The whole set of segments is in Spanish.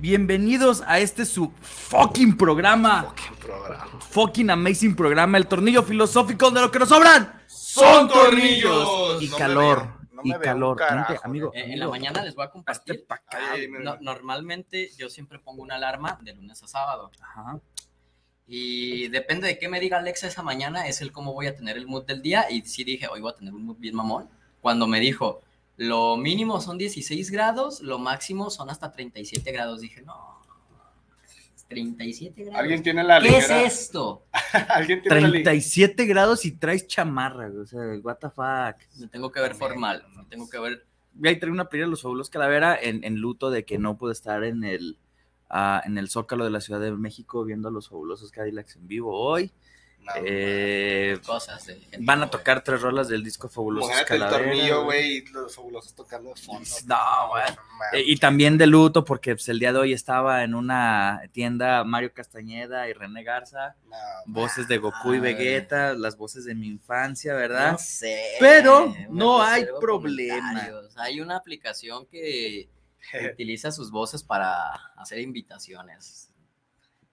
bienvenidos a este su fucking programa, Programa. fucking amazing programa, el tornillo filosófico de lo que nos sobran. ¡Son tornillos! Y No calor, no y calor. carajo, amigo, Eh, en la mañana les voy a compartir. Ay, No- normalmente yo siempre pongo una alarma de lunes a sábado. Ajá. Y depende de qué me diga Alexa esa mañana, es el cómo voy a tener el mood del día. Y sí dije, hoy voy a tener un mood bien mamón. Cuando me dijo, lo mínimo son 16 grados, lo máximo son hasta 37 grados. Dije, no, 37 grados. Alguien tiene la ¿Qué es esto? Alguien tiene la ligera. 37 grados y traes chamarra, güey, o sea, what the fuck. Me tengo que ver formal, me tengo que ver Ahí trae una pelea de los fabulosos Calavera en, en luto de que no pude estar en el, ah, en el Zócalo de la Ciudad de México viendo a los fabulosos Cadillacs en vivo hoy. Eh, cosas de gente van a tocar tres rolas del disco Fabulosos Imagínate el Calavera. tornillo, güey, y los fabulosos tocando de fondo. No, güey. Eh, y también de luto porque pues, el día de hoy estaba en una tienda Mario Castañeda y René Garza, No, voces de Goku y Ay. Vegeta, las voces de mi infancia, ¿verdad? No sé. Pero no hay reservo problema. Hay una aplicación que utiliza sus voces para hacer invitaciones.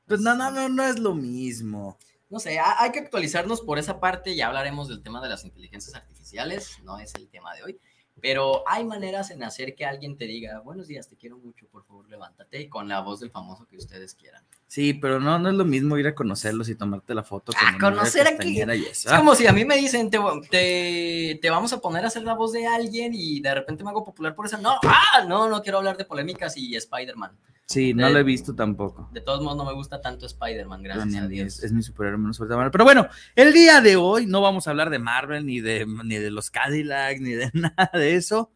Pues no, no, no, no es lo mismo. No sé, ha- hay que actualizarnos por esa parte. Ya hablaremos del tema de las inteligencias artificiales. No es el tema de hoy. Pero hay maneras en hacer que alguien te diga, buenos días, te quiero mucho, por favor, levántate, y con la voz del famoso que ustedes quieran. Sí, pero no, no es lo mismo ir a conocerlos y tomarte la foto con Ah, conocer aquí. Es como si a mí me dicen, te, te, te vamos a poner a hacer la voz de alguien y de repente me hago popular por eso. No, ah, no, no quiero hablar de polémicas y Spider-Man. Sí, no lo he visto tampoco. De todos modos, no me gusta tanto Spider-Man, gracias a Dios. Es, es mi superhéroe menos fuerte Marvel. Pero bueno, el día de hoy no vamos a hablar de Marvel, ni de, ni de los Cadillac, ni de nada de eso.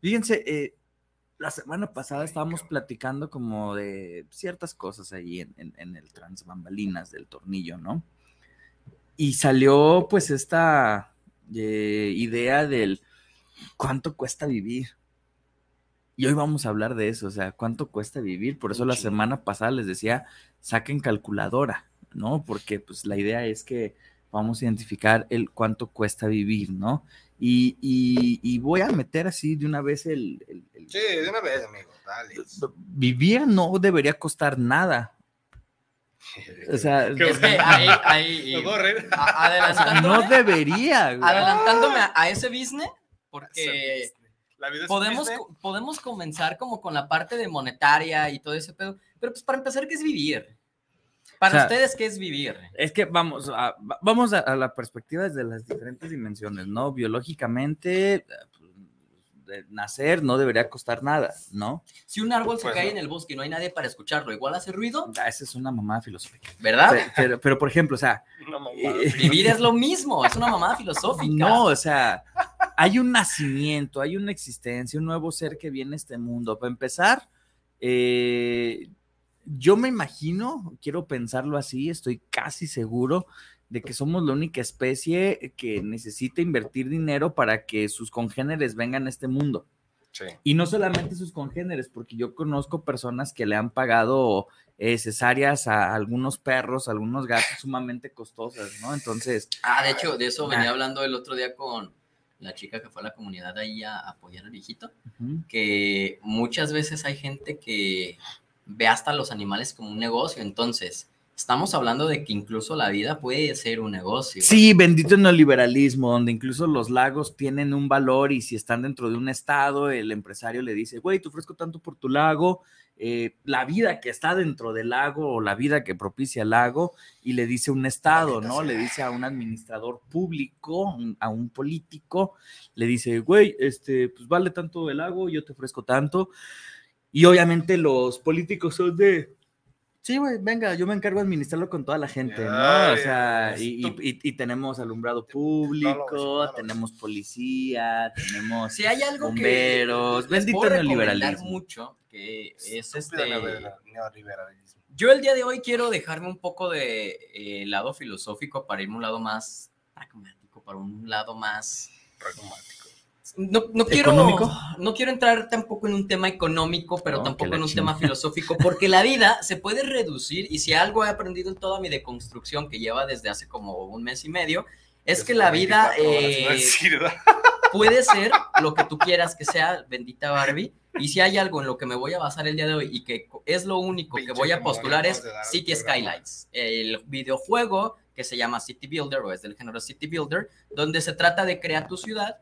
Fíjense, eh, la semana pasada estábamos platicando como de ciertas cosas ahí en, en- en el trans bambalinas del tornillo, ¿no? Y salió pues esta eh, idea del cuánto cuesta vivir. Y hoy vamos a hablar de eso, o sea, cuánto cuesta vivir. Por eso la semana pasada les decía, saquen calculadora, ¿no? Porque pues la idea es que vamos a identificar el cuánto cuesta vivir, ¿no? Y, y- y voy a meter así de una vez el, el- el- Sí, de una vez, amigo. Dale. vivir no debería costar nada. O sea, Es que ahí, ahí- no debería. güey. adelantándome a, a ese business, porque La vida es podemos, co- podemos comenzar como con la parte de monetaria y todo ese pedo, pero pues para empezar, ¿qué es vivir? Para O sea, ustedes, ¿qué es vivir? Es que vamos a, va- vamos a, a la perspectiva desde las diferentes dimensiones, ¿no? Biológicamente, pues, de nacer no debería costar nada, ¿no? Si un árbol se Pues cae no. en el bosque y no hay nadie para escucharlo, igual hace ruido, Ah, Esa es una mamada filosófica. ¿verdad? Pero, pero, pero, por ejemplo, o sea, Una mamada. eh, Vivir es lo mismo, es una mamada filosófica. no, o sea, hay un nacimiento, hay una existencia, un nuevo ser que viene a este mundo. Para empezar, eh, yo me imagino, quiero pensarlo así, estoy casi seguro de que somos la única especie que necesita invertir dinero para que sus congéneres vengan a este mundo. Sí. Y no solamente sus congéneres, porque yo conozco personas que le han pagado eh, cesáreas a algunos perros, a algunos gatos sumamente costosas, ¿no? Entonces, Ah, de hecho, de eso venía Ah. hablando el otro día con la chica que fue a la comunidad ahí a apoyar al viejito, que muchas veces hay gente que ve hasta los animales como un negocio, entonces, estamos hablando de que incluso la vida puede ser un negocio. Sí, bendito neoliberalismo, donde incluso los lagos tienen un valor y si están dentro de un estado, el empresario le dice, güey, te ofrezco tanto por tu lago, eh, la vida que está dentro del lago o la vida que propicia el lago, y le dice un estado, ¿no? Le dice a un administrador público, a un político, le dice, güey, este, pues vale tanto el lago, yo te ofrezco tanto. Y obviamente los políticos son de, Sí, güey, venga, yo me encargo de administrarlo con toda la gente, ¿no? O sea, y, esto- y- y- y tenemos alumbrado público, no, tenemos policía, tenemos Si hay algo bomberos, que bendito neoliberalismo. mucho, que es Estúpido este... neoliberal- neoliberalismo. Yo el día de hoy quiero dejarme un poco de eh, lado filosófico para irme a un lado más pragmático, para un lado más... Pragmático. No, no quiero, ¿Económico? no quiero entrar tampoco en un tema económico, pero No, tampoco en un chingada. tema filosófico, porque la vida se puede reducir y si algo he aprendido en toda mi deconstrucción que lleva desde hace como un mes y medio, es que la vida 24 horas, iba a eh, puede ser lo que tú quieras que sea, bendita Barbie. Y si hay algo en lo que me voy a basar el día de hoy y que es lo único que voy a postular es City. Skylines, el videojuego que se llama City Builder o es del género City Builder, donde se trata de crear tu ciudad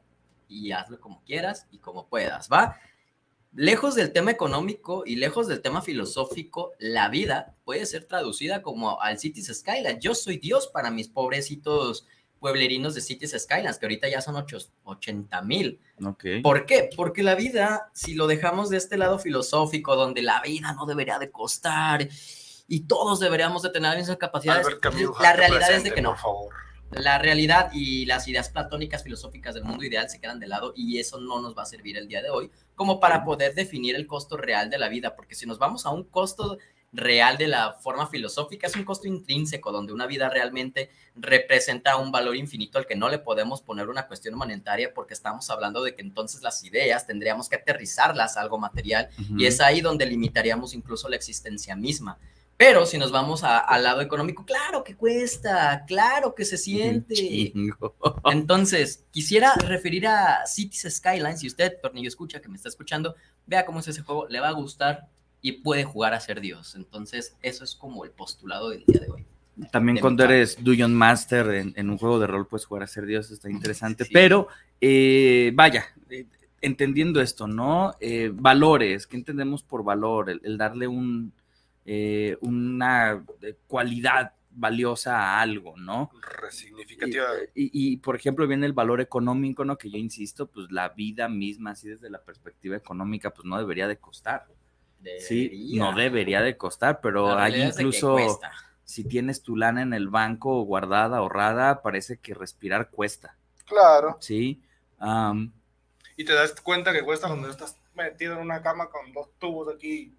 y hazlo como quieras y como puedas, ¿va? Lejos del tema económico y lejos del tema filosófico, la vida puede ser traducida como al Cities Skylines. Yo soy Dios para mis pobrecitos pueblerinos de Cities Skylines, que ahorita ya son ocho- 80 mil. Ok. ¿Por qué? Porque la vida, si lo dejamos de este lado filosófico, donde la vida no debería de costar y todos deberíamos de tener esas capacidades, Albert Camus, la realidad es de que no. Por favor. La realidad y las ideas platónicas filosóficas del mundo ideal se quedan de lado y eso no nos va a servir el día de hoy como para poder definir el costo real de la vida, porque si nos vamos a un costo real de la forma filosófica, es un costo intrínseco, donde una vida realmente representa un valor infinito al que no le podemos poner una cuestión monetaria, porque estamos hablando de que entonces las ideas tendríamos que aterrizarlas a algo material y es ahí donde limitaríamos incluso la existencia misma. Pero si nos vamos a- al lado económico, claro que cuesta, claro que se siente. Chingo. Entonces, quisiera referir a Cities Skylines. Si usted, Tornillo, escucha, que me está escuchando, vea cómo es ese juego, le va a gustar y puede jugar a ser Dios. Entonces, eso es como el postulado del día de hoy. También de cuando eres Dungeon Master en, en un juego de rol, puedes jugar a ser Dios, está interesante. Sí. Pero, eh, vaya, eh, entendiendo esto, ¿no? Eh, valores, ¿qué entendemos por valor? El, el darle un, eh, una eh, cualidad valiosa a algo, ¿no? Y, Resignificativa. y- y, por ejemplo, viene el valor económico, ¿no? Que yo insisto, pues la vida misma, así desde la perspectiva económica, pues no debería de costar. Sí, no debería de costar, pero hay incluso si tienes tu lana en el banco guardada, ahorrada, parece que respirar cuesta, Claro. ¿sí? Y te das cuenta que cuesta cuando estás metido en una cama con dos tubos aquí.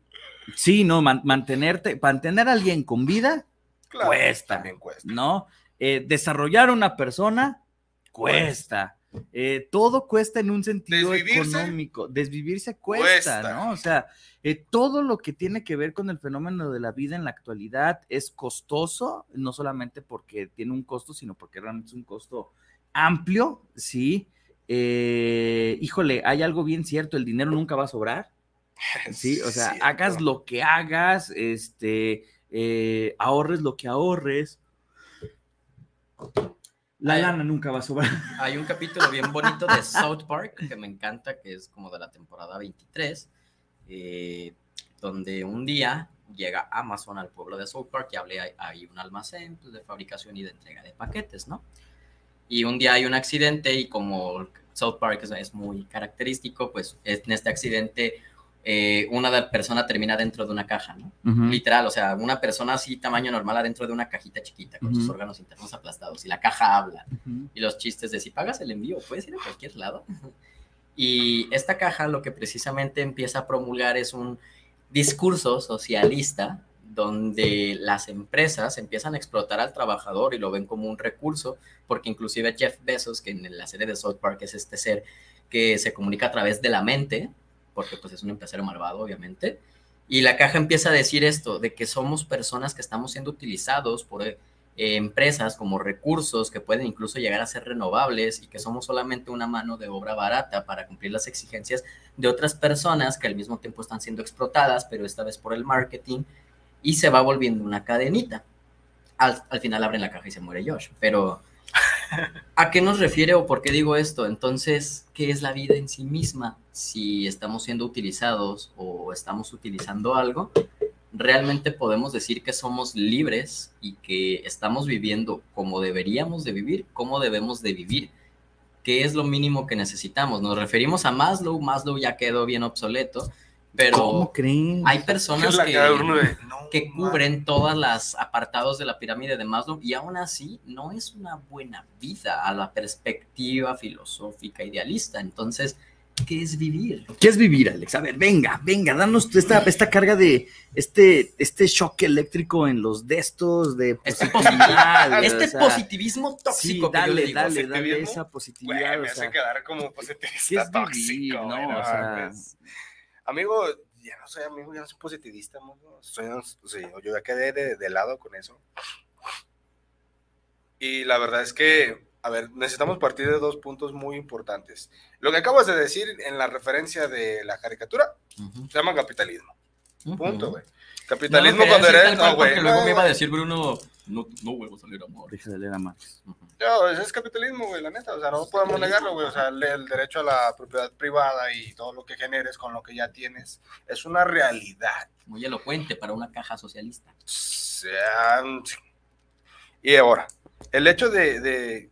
Sí, no, Man- mantenerte, mantener a alguien con vida, Claro, Cuesta. También cuesta. ¿no? Eh, desarrollar una persona cuesta. Eh, todo cuesta en un sentido Desvivirse. económico. Desvivirse cuesta, Cuesta. ¿no? O sea, eh, todo lo que tiene que ver con el fenómeno de la vida en la actualidad es costoso, no solamente porque tiene un costo, sino porque realmente es un costo amplio, ¿sí? Eh, híjole, hay algo bien cierto, el dinero nunca va a sobrar. Sí, o sea, hagas lo que hagas, este, eh, ahorres lo que ahorres. La Ay. lana nunca va a sobrar. Hay un capítulo bien bonito de South Park que me encanta, que es como de la temporada 23, eh, donde un día llega Amazon al pueblo de South Park y hablé, hay, hay un almacén pues, de fabricación y de entrega de paquetes, ¿no? Y un día hay un accidente y como South Park es, es muy característico, pues en este accidente eh, una persona termina dentro de una caja, ¿no? Literal, o sea, una persona así tamaño normal adentro de una cajita chiquita con sus Ujú. órganos internos aplastados y la caja habla Ujú. y los chistes de si pagas el envío, puedes ir a cualquier lado. Y esta caja lo que precisamente empieza a promulgar es un discurso socialista donde las empresas empiezan a explotar al trabajador y lo ven como un recurso, porque inclusive Jeff Bezos, que en la serie de South Park es este ser que se comunica a través de la mente, porque pues es un empresario malvado, obviamente, y la caja empieza a decir esto, de que somos personas que estamos siendo utilizados por eh, empresas como recursos que pueden incluso llegar a ser renovables y que somos solamente una mano de obra barata para cumplir las exigencias de otras personas que al mismo tiempo están siendo explotadas, pero esta vez por el marketing, y se va volviendo una cadenita. al, al final abren la caja y se muere Josh. Pero, ¿a qué nos refiere o por qué digo esto? Entonces, ¿qué es la vida en sí misma? Si estamos siendo utilizados o estamos utilizando algo, realmente podemos decir que somos libres y que estamos viviendo como deberíamos de vivir, como debemos de vivir. ¿Qué es lo mínimo que necesitamos? Nos referimos a Maslow, Maslow ya quedó bien obsoleto, pero ¿Cómo creen? hay personas que, no, cubren todas las apartados de la pirámide de Maslow y aún así no es una buena vida a la perspectiva filosófica idealista. Entonces, ¿qué es vivir? ¿Qué es vivir, Alex? A ver, venga, venga, danos esta, esta carga de este, este shock eléctrico en los destos de Este, positividad. este o sea, positivismo Sí, tóxico que yo le dale, digo. dale, dale esa Güey, positividad. me o hace sea, quedar como ¿qué es positivista vivir, tóxico, no? güey, no O sea, mames. Amigo, ya no soy amigo, ya no soy positivista, amigo. Soy, sí, yo ya quedé de, de lado con eso. Y la verdad es que, a ver, necesitamos partir de dos puntos muy importantes. Lo que acabas de decir en la referencia de la caricatura Ujú, se llama capitalismo. Punto, ujú. güey. No Capitalismo quería cuando eres. No, güey. luego no, me iba a decir Bruno, no, no vuelvo a salir amor. deja de leer a Marx. No, ese es capitalismo, güey, la neta. O sea, no podemos negarlo, güey. O sea, el, el derecho a la propiedad privada y todo lo que generes con lo que ya tienes es una realidad. Muy elocuente para una caja socialista. Y ahora, el hecho de, de,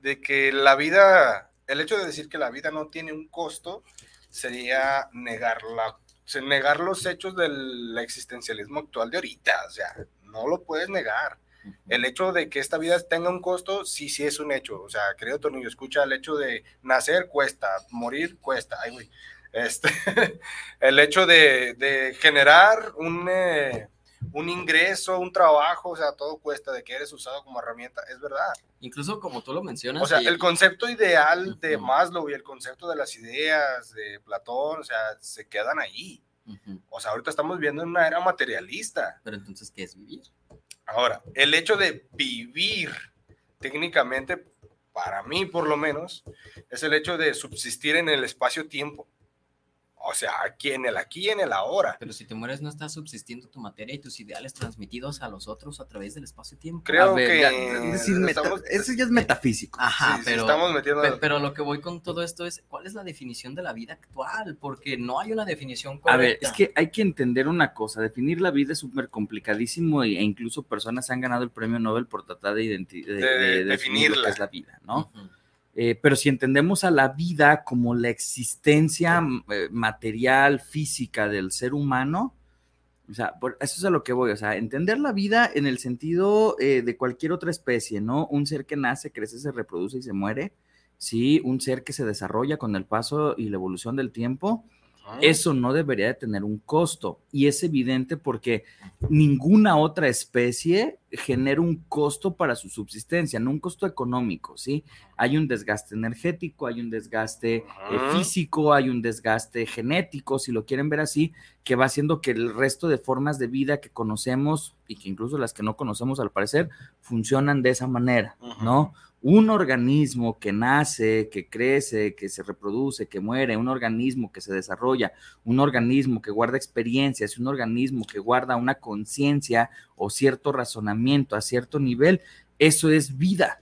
de que la vida, el hecho de decir que la vida no tiene un costo sería negarla, se- negar los hechos del existencialismo actual de ahorita. O sea, no lo puedes negar. El hecho de que esta vida tenga un costo, sí, sí es un hecho. O sea, querido Tornillo, escucha, el hecho de nacer cuesta, morir cuesta. Ay, güey. Este, el hecho de, de generar un, eh, un ingreso, un trabajo, o sea, todo cuesta, de que eres usado como herramienta, es verdad. Incluso como tú lo mencionas. O sea, y- el concepto ideal de Ujú. Maslow y el concepto de las ideas de Platón, o sea, se quedan ahí. Ujú. O sea, ahorita estamos viendo una era materialista. Pero entonces, ¿qué es vivir? Ahora, el hecho de vivir técnicamente, para mí por lo menos, es el hecho de subsistir en el espacio-tiempo. O sea, aquí en el aquí y en el ahora. Pero si te mueres, no estás subsistiendo tu materia y tus ideales transmitidos a los otros a través del espacio-tiempo. Creo ver, que ya, es decir, meta- estamos- eso ya es metafísico. Ajá, sí, sí, pero, estamos metiendo pe- pero lo que voy con todo esto es, ¿cuál es la definición de la vida actual? Porque no hay una definición correcta. A ver, es que hay que entender una cosa, definir la vida es súper complicadísimo e incluso personas han ganado el premio Nobel por tratar de, de- De de definir lo definirla. que es la vida, ¿no? Eh, pero si entendemos a la vida como la existencia eh, material, física del ser humano, o sea, por- eso es a lo que voy, o sea, entender la vida en el sentido eh, de cualquier otra especie, ¿no? Un ser que nace, crece, se reproduce y se muere, sí, un ser que se desarrolla con el paso y la evolución del tiempo, eso no debería de tener un costo. Y es evidente porque ninguna otra especie genera un costo para su subsistencia, no un costo económico, ¿sí? Hay un desgaste energético, hay un desgaste eh, físico, hay un desgaste genético, si lo quieren ver así, que va haciendo que el resto de formas de vida que conocemos y que incluso las que no conocemos al parecer funcionan de esa manera, ¿no? Un organismo que nace, que crece, que se reproduce, que muere, un organismo que se desarrolla, un organismo que guarda experiencias, un organismo que guarda una conciencia o cierto razonamiento a cierto nivel, eso es vida.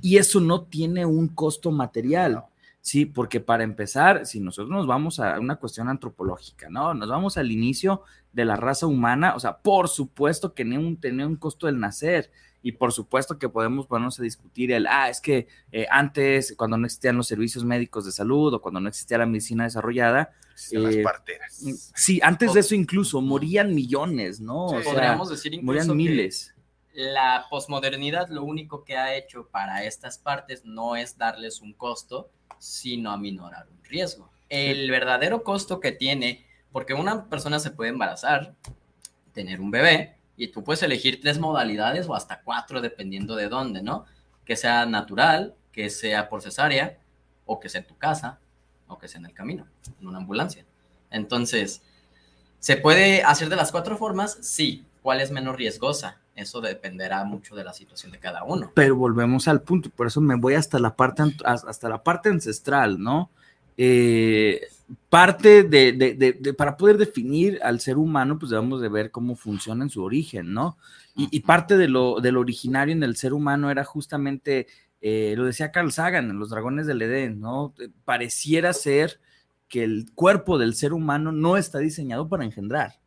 Y eso no tiene un costo material. Sí, porque para empezar, si nosotros nos vamos a una cuestión antropológica, ¿no? Nos vamos al inicio de la raza humana, o sea, por supuesto que tenía un, tenía un costo el nacer y por supuesto que podemos ponernos a discutir el, ah, es que eh, antes, cuando no existían los servicios médicos de salud o cuando no existía la medicina desarrollada, Sí, las eh, parteras. sí, antes de eso incluso morían millones, ¿no? Sí. o sea, Podríamos decir incluso morían que miles. la posmodernidad lo único que ha hecho para estas partes no es darles un costo, sino aminorar un riesgo. El verdadero costo que tiene, porque una persona se puede embarazar, tener un bebé, y tú puedes elegir tres modalidades o hasta cuatro, dependiendo de dónde, ¿no? Que sea natural, que sea por cesárea, o que sea en tu casa, o que sea en el camino, en una ambulancia. Entonces, ¿se puede hacer de las cuatro formas? Sí. ¿Cuál es menos riesgosa? Eso dependerá mucho de la situación de cada uno. Pero volvemos al punto, por eso me voy hasta la parte, hasta la parte ancestral, ¿no? Eh, parte de, de, de, para poder definir al ser humano, pues debemos de ver cómo funciona en su origen, ¿no? Y, y parte de lo, de lo originario en el ser humano era justamente, eh, lo decía Carl Sagan en Los Dragones del Edén, ¿no? Pareciera ser que el cuerpo del ser humano no está diseñado para engendrar.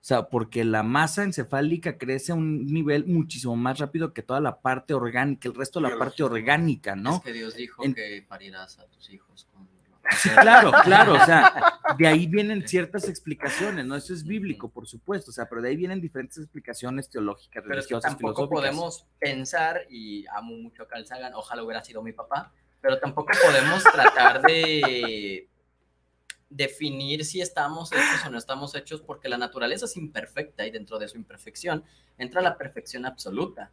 O sea, porque la masa encefálica crece a un nivel muchísimo más rápido que toda la parte orgánica, el resto de la parte orgánica, ¿no? Es que Dios dijo en... que parirás a tus hijos con claro, claro, o sea, de ahí vienen ciertas explicaciones, ¿no? Eso es bíblico, por supuesto, o sea, pero de ahí vienen diferentes explicaciones teológicas, pero religiosas, es que tampoco podemos pensar, y amo mucho a Carl Sagan, ojalá hubiera sido mi papá, pero tampoco podemos tratar de definir si estamos hechos o no estamos hechos, porque la naturaleza es imperfecta y dentro de su imperfección entra la perfección absoluta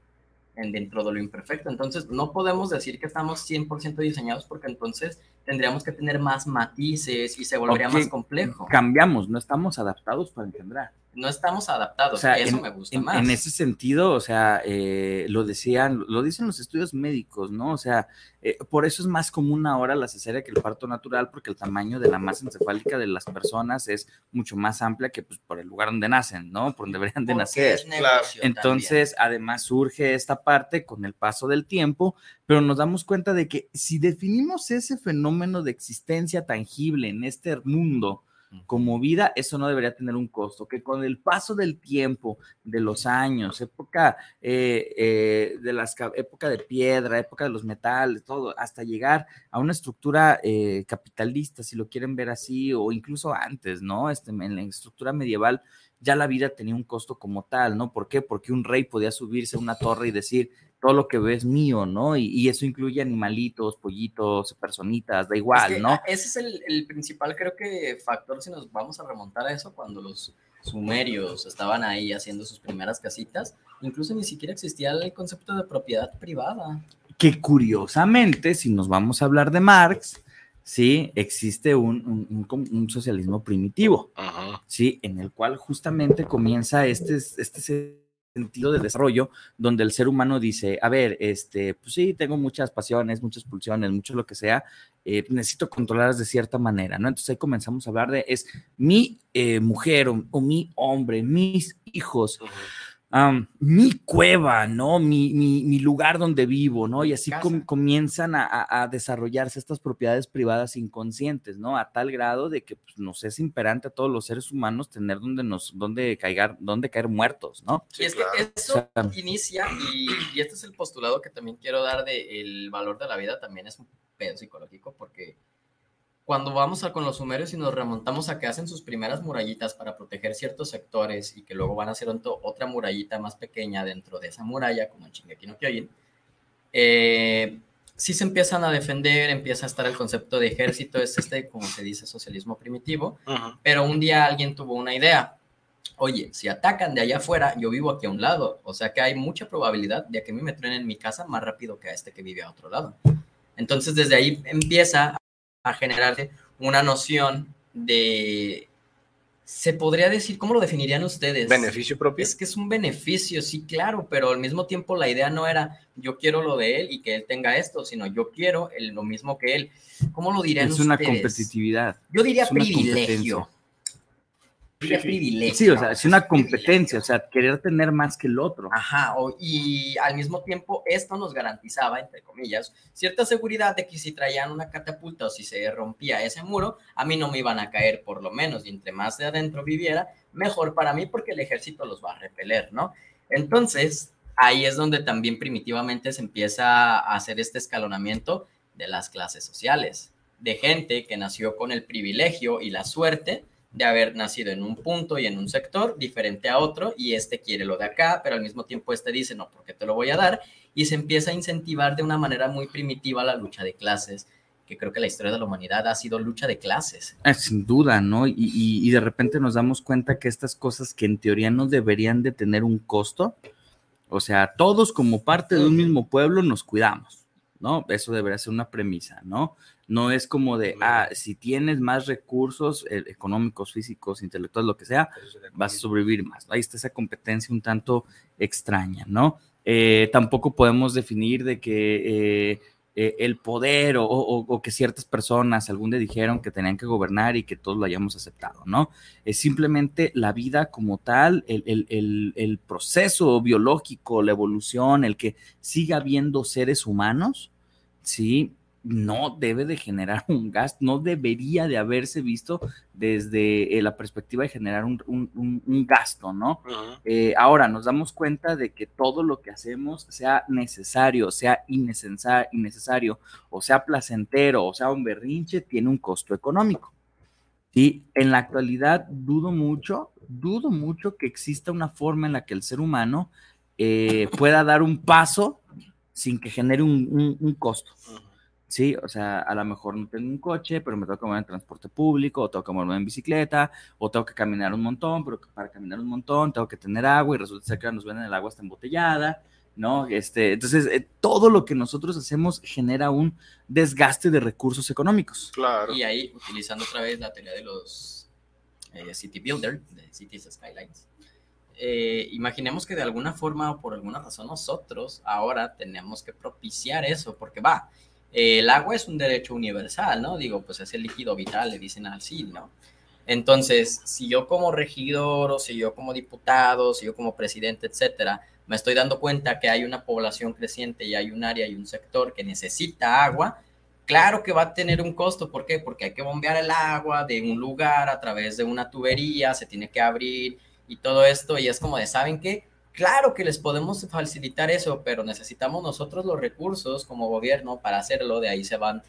en dentro de lo imperfecto. Entonces, no podemos decir que estamos 100% diseñados porque entonces tendríamos que tener más matices y se volvería okay. más complejo. Cambiamos, no estamos adaptados para engendrar. No estamos adaptados, o sea, eso en, me gusta en, más. En ese sentido, o sea, eh, lo decían, lo dicen los estudios médicos, ¿no? O sea, eh, por eso es más común ahora la cesárea que el parto natural, porque el tamaño de la masa encefálica de las personas es mucho más amplia que pues, por el lugar donde nacen, ¿no? Por donde deberían de Porque nacer. Entonces, además surge esta parte con el paso del tiempo, pero nos damos cuenta de que si definimos ese fenómeno de existencia tangible en este mundo como vida, eso no debería tener un costo, que con el paso del tiempo, de los años, época eh, eh, de las época de piedra, época de los metales, todo, hasta llegar a una estructura eh, capitalista, si lo quieren ver así, o incluso antes, ¿no? Este, en la estructura medieval ya la vida tenía un costo como tal, ¿no? ¿Por qué? Porque un rey podía subirse a una torre y decir, todo lo que ves mío, ¿no? Y, y, eso incluye animalitos, pollitos, personitas, da igual, es que ¿no? Ese es el, el, principal, creo que, factor, si nos vamos a remontar a eso, cuando los sumerios estaban ahí haciendo sus primeras casitas, incluso ni siquiera existía el concepto de propiedad privada. Que curiosamente, si nos vamos a hablar de Marx, sí, existe un, un, un, un socialismo primitivo, Ajá. sí, en el cual justamente comienza este, este sentido de desarrollo donde el ser humano dice, a ver, este, pues sí, tengo muchas pasiones, muchas pulsiones, mucho lo que sea, eh, necesito controlarlas de cierta manera, ¿no? Entonces ahí comenzamos a hablar de, es mi eh, mujer o, mi hombre, mis hijos. Um, mi cueva, ¿no? Mi, mi, mi, lugar donde vivo, ¿no? Y así com comienzan a, a, desarrollarse estas propiedades privadas inconscientes, ¿no? A tal grado de que pues, nos es imperante a todos los seres humanos tener donde nos, donde caigar, donde caer muertos, ¿no? Y es que eso o sea, inicia, y, y, este es el postulado que también quiero dar de el valor de la vida, también es un pedo psicológico, porque cuando vamos a, con los sumerios y nos remontamos a que hacen sus primeras murallitas para proteger ciertos sectores y que luego van a hacer otra murallita más pequeña dentro de esa muralla, como en Shingeki no Kyojin, eh, sí se empiezan a defender, empieza a estar el concepto de ejército, es este, como se dice, socialismo primitivo, uh -huh. pero un día alguien tuvo una idea, oye, si atacan de allá afuera, yo vivo aquí a un lado, o sea que hay mucha probabilidad de que a mí me truenen en mi casa más rápido que a este que vive a otro lado. Entonces desde ahí empieza a generarse una noción de, se podría decir, ¿cómo lo definirían ustedes? Beneficio propio. Es que es un beneficio, sí, claro, pero al mismo tiempo la idea no era yo quiero lo de él y que él tenga esto, sino yo quiero el, lo mismo que él. ¿Cómo lo dirían es ustedes? Es una competitividad. Yo diría privilegio. Privilegio. Sí, o sea, es una competencia, o sea, querer tener más que el otro. Ajá, o, y al mismo tiempo esto nos garantizaba, entre comillas, cierta seguridad de que si traían una catapulta o si se rompía ese muro, a mí no me iban a caer por lo menos, y entre más de adentro viviera, mejor para mí porque el ejército los va a repeler, ¿no? Entonces, ahí es donde también primitivamente se empieza a hacer este escalonamiento de las clases sociales, de gente que nació con el privilegio y la suerte de haber nacido en un punto y en un sector diferente a otro y este quiere lo de acá, pero al mismo tiempo este dice, no, porque te lo voy a dar y se empieza a incentivar de una manera muy primitiva la lucha de clases, que creo que la historia de la humanidad ha sido lucha de clases. Eh, sin duda, ¿no? Y, y, y de repente nos damos cuenta que estas cosas que en teoría no deberían de tener un costo, o sea, todos como parte de un mismo pueblo nos cuidamos, ¿no? Eso debería ser una premisa, ¿no? No es como de, ah, si tienes más recursos eh, económicos, físicos, intelectuales, lo que sea, vas a sobrevivir más. Ahí está esa competencia un tanto extraña, ¿no? Eh, tampoco podemos definir de que eh, eh, el poder o, o- o que ciertas personas algún día dijeron que tenían que gobernar y que todos lo hayamos aceptado, ¿no? Es simplemente la vida como tal, el, el- el- el proceso biológico, la evolución, el que siga habiendo seres humanos, ¿sí? No debe de generar un gasto, no debería de haberse visto desde eh, la perspectiva de generar un, un- un- un gasto, ¿no? Eh, ahora nos damos cuenta de que todo lo que hacemos, sea necesario, sea innecesario, o sea placentero, o sea un berrinche, tiene un costo económico. Y en la actualidad dudo mucho, dudo mucho que exista una forma en la que el ser humano eh, pueda dar un paso sin que genere un, un- un costo. Sí, o sea, a lo mejor no tengo un coche, pero me tengo que mover en transporte público, o tengo que moverme en bicicleta, o tengo que caminar un montón, pero para caminar un montón tengo que tener agua y resulta ser que nos venden el agua hasta embotellada, ¿no? Este, entonces, eh, todo lo que nosotros hacemos genera un desgaste de recursos económicos. Claro. Y ahí, utilizando otra vez la teoría de los eh, City Builder, de Cities Skylines, eh, imaginemos que de alguna forma o por alguna razón nosotros ahora tenemos que propiciar eso, porque va, eh, el agua es un derecho universal, ¿no? Digo, pues es el líquido vital, le dicen así, ¿no? Entonces, si yo como regidor o si yo como diputado, si yo como presidente, etcétera, me estoy dando cuenta que hay una población creciente y hay un área y un sector que necesita agua, claro que va a tener un costo. ¿Por qué? Porque hay que bombear el agua de un lugar a través de una tubería, se tiene que abrir y todo esto. Y es como de, ¿saben qué? Claro que les podemos facilitar eso, pero necesitamos nosotros los recursos como gobierno para hacerlo. De ahí se van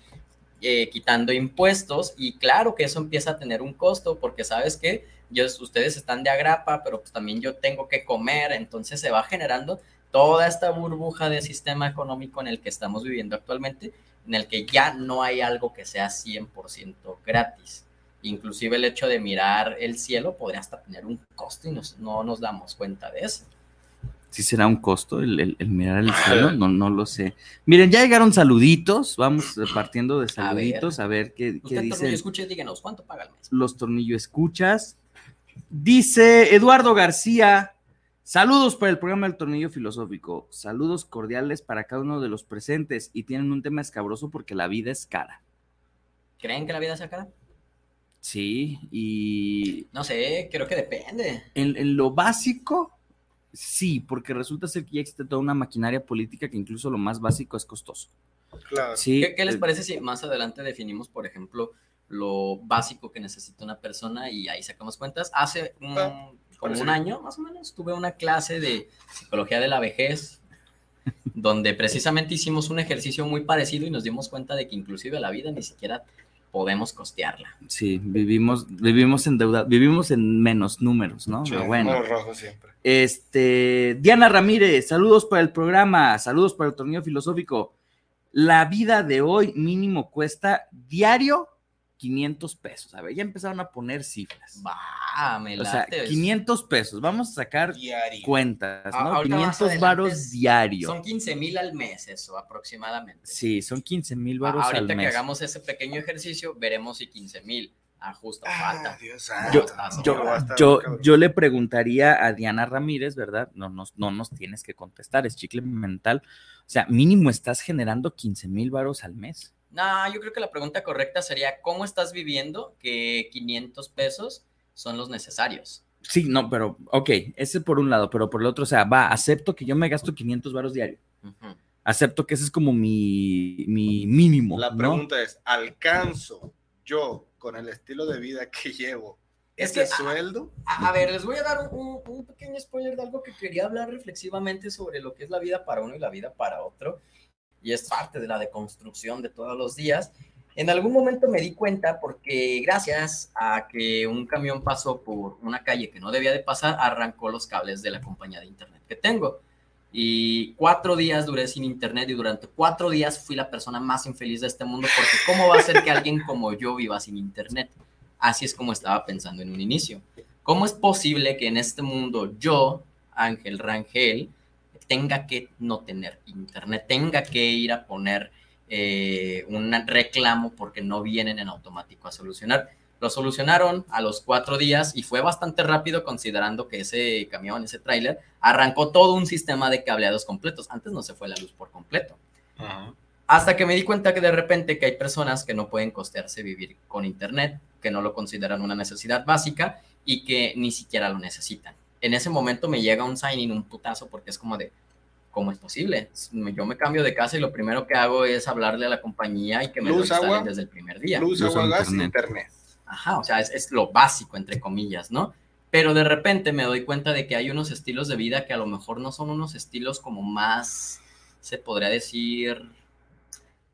eh, quitando impuestos y claro que eso empieza a tener un costo porque sabes que ustedes están de agrapa, pero pues también yo tengo que comer, entonces se va generando toda esta burbuja de sistema económico en el que estamos viviendo actualmente, en el que ya no hay algo que sea 100% gratis. Inclusive el hecho de mirar el cielo podría hasta tener un costo y no nos damos cuenta de eso. ¿Sí será un costo el, el- el mirar el cielo? No, no lo sé. Miren, ya llegaron saluditos, vamos partiendo de saluditos a ver, qué, qué dicen escuche, díganos, ¿cuánto paga el mes? los tornillo escuchas. Dice Eduardo García, saludos para el programa del tornillo filosófico, saludos cordiales para cada uno de los presentes y tienen un tema escabroso porque la vida es cara. ¿Creen que la vida sea cara? Sí, y No sé, creo que depende. en, en lo básico, sí, porque resulta ser que ya existe toda una maquinaria política que incluso lo más básico es costoso. Claro. Sí, ¿Qué, qué les eh, parece si más adelante definimos, por ejemplo, lo básico que necesita una persona y ahí sacamos cuentas? Hace un- Ah, como un año, más o menos, tuve una clase de psicología de la vejez, donde precisamente hicimos un ejercicio muy parecido y nos dimos cuenta de que inclusive la vida ni siquiera podemos costearla. Sí, vivimos, vivimos en deuda, vivimos en menos números, ¿no? Sí, Pero bueno. número rojo siempre. Este, Diana Ramírez, saludos para el programa, saludos para el torneo filosófico. La vida de hoy mínimo cuesta diario 500 pesos. A ver, ya empezaron a poner cifras. Va, me O sea, late. 500 pesos. Vamos a sacar Diario. cuentas, A- ¿no? ahorita más 500 adelante varos es- diario. Son 15 mil al mes, eso aproximadamente. Sí, son 15 mil varos Ahorita al que mes. hagamos ese pequeño ejercicio, veremos si 15 mil ajusta o Ah, falta. Dios Yo, santo. yo, yo le preguntaría a Diana Ramírez, ¿verdad? No nos, no nos tienes que contestar, es chicle mental. O sea, mínimo estás generando 15 mil varos al mes. No, yo creo que la pregunta correcta sería, ¿cómo estás viviendo que 500 pesos son los necesarios? Sí, no, pero, ok, ese por un lado, pero por el otro, o sea, va, acepto que yo me gasto 500 varos diario. Acepto que ese es como mi, mi mínimo. La ¿no? pregunta es, ¿alcanzo yo con el estilo de vida que llevo Es ese que, a- sueldo? A, a ver, les voy a dar un, un pequeño spoiler de algo que quería hablar reflexivamente sobre lo que es la vida para uno y la vida para otro. Y es parte de la deconstrucción de todos los días. En algún momento me di cuenta porque gracias a que un camión pasó por una calle que no debía de pasar, arrancó los cables de la compañía de internet que tengo. Y cuatro días duré sin internet y durante cuatro días fui la persona más infeliz de este mundo porque ¿cómo va a ser que alguien como yo viva sin internet? Así es como estaba pensando en un inicio. ¿Cómo es posible que en este mundo yo, Ángel Rangel, tenga que no tener internet, tenga que ir a poner eh, un reclamo porque no vienen en automático a solucionar? Lo solucionaron a los cuatro días y fue bastante rápido considerando que ese camión, ese tráiler, arrancó todo un sistema de cableados completos. Antes no se fue la luz por completo. Hasta que me di cuenta que de repente que hay personas que no pueden costearse vivir con internet, que no lo consideran una necesidad básica y que ni siquiera lo necesitan. En ese momento me llega un sign-in, un putazo, porque es como de, ¿cómo es posible? Yo me cambio de casa y lo primero que hago es hablarle a la compañía y que me Luz, lo instalen agua. desde el primer día. Luz, Luz, agua, gas, internet. internet. Ajá, o sea, es, es lo básico, entre comillas, ¿no? Pero de repente me doy cuenta de que hay unos estilos de vida que a lo mejor no son unos estilos como más, se podría decir,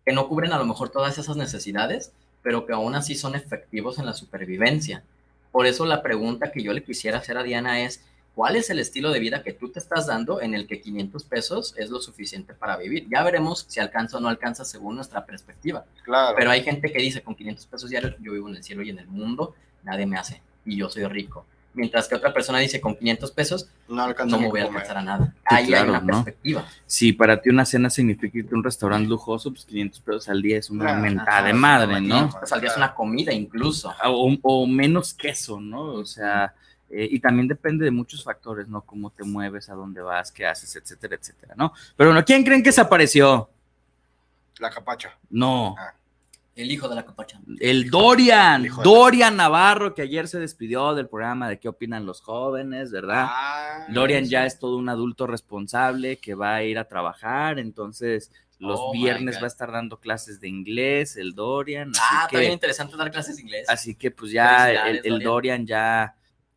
que no cubren a lo mejor todas esas necesidades, pero que aún así son efectivos en la supervivencia. Por eso la pregunta que yo le quisiera hacer a Diana es, ¿cuál es el estilo de vida que tú te estás dando en el que 500 pesos es lo suficiente para vivir? Ya veremos si alcanza o no alcanza según nuestra perspectiva. Claro. Pero hay gente que dice, con 500 pesos diarios yo vivo en el cielo y en el mundo, nadie me hace y yo soy rico. Mientras que otra persona dice, con 500 pesos no no me voy a alcanzar a nada. Sí, Ahí claro, hay una ¿no? perspectiva. Si para ti una cena significa irte a un restaurante lujoso, pues 500 pesos al día es una Ah, mentada Ajá, de madre, ¿no? Pues al día es una comida incluso. O, o menos queso, ¿no? O sea, eh, y también depende de muchos factores, ¿no? Cómo te mueves, a dónde vas, qué haces, etcétera, etcétera, ¿no? Pero bueno, ¿quién creen que se apareció? La capacha. No, Ah. El hijo de la capacha. el Dorian, Dorian Navarro, que ayer se despidió del programa de qué opinan los jóvenes, ¿verdad? Ah, Dorian ya es todo un adulto responsable que va a ir a trabajar, entonces los Oh, viernes va a estar dando clases de inglés, el Dorian. Así Ah, que, también interesante dar clases de inglés. Así que pues ya el, Felicidades, el Dorian. Dorian ya,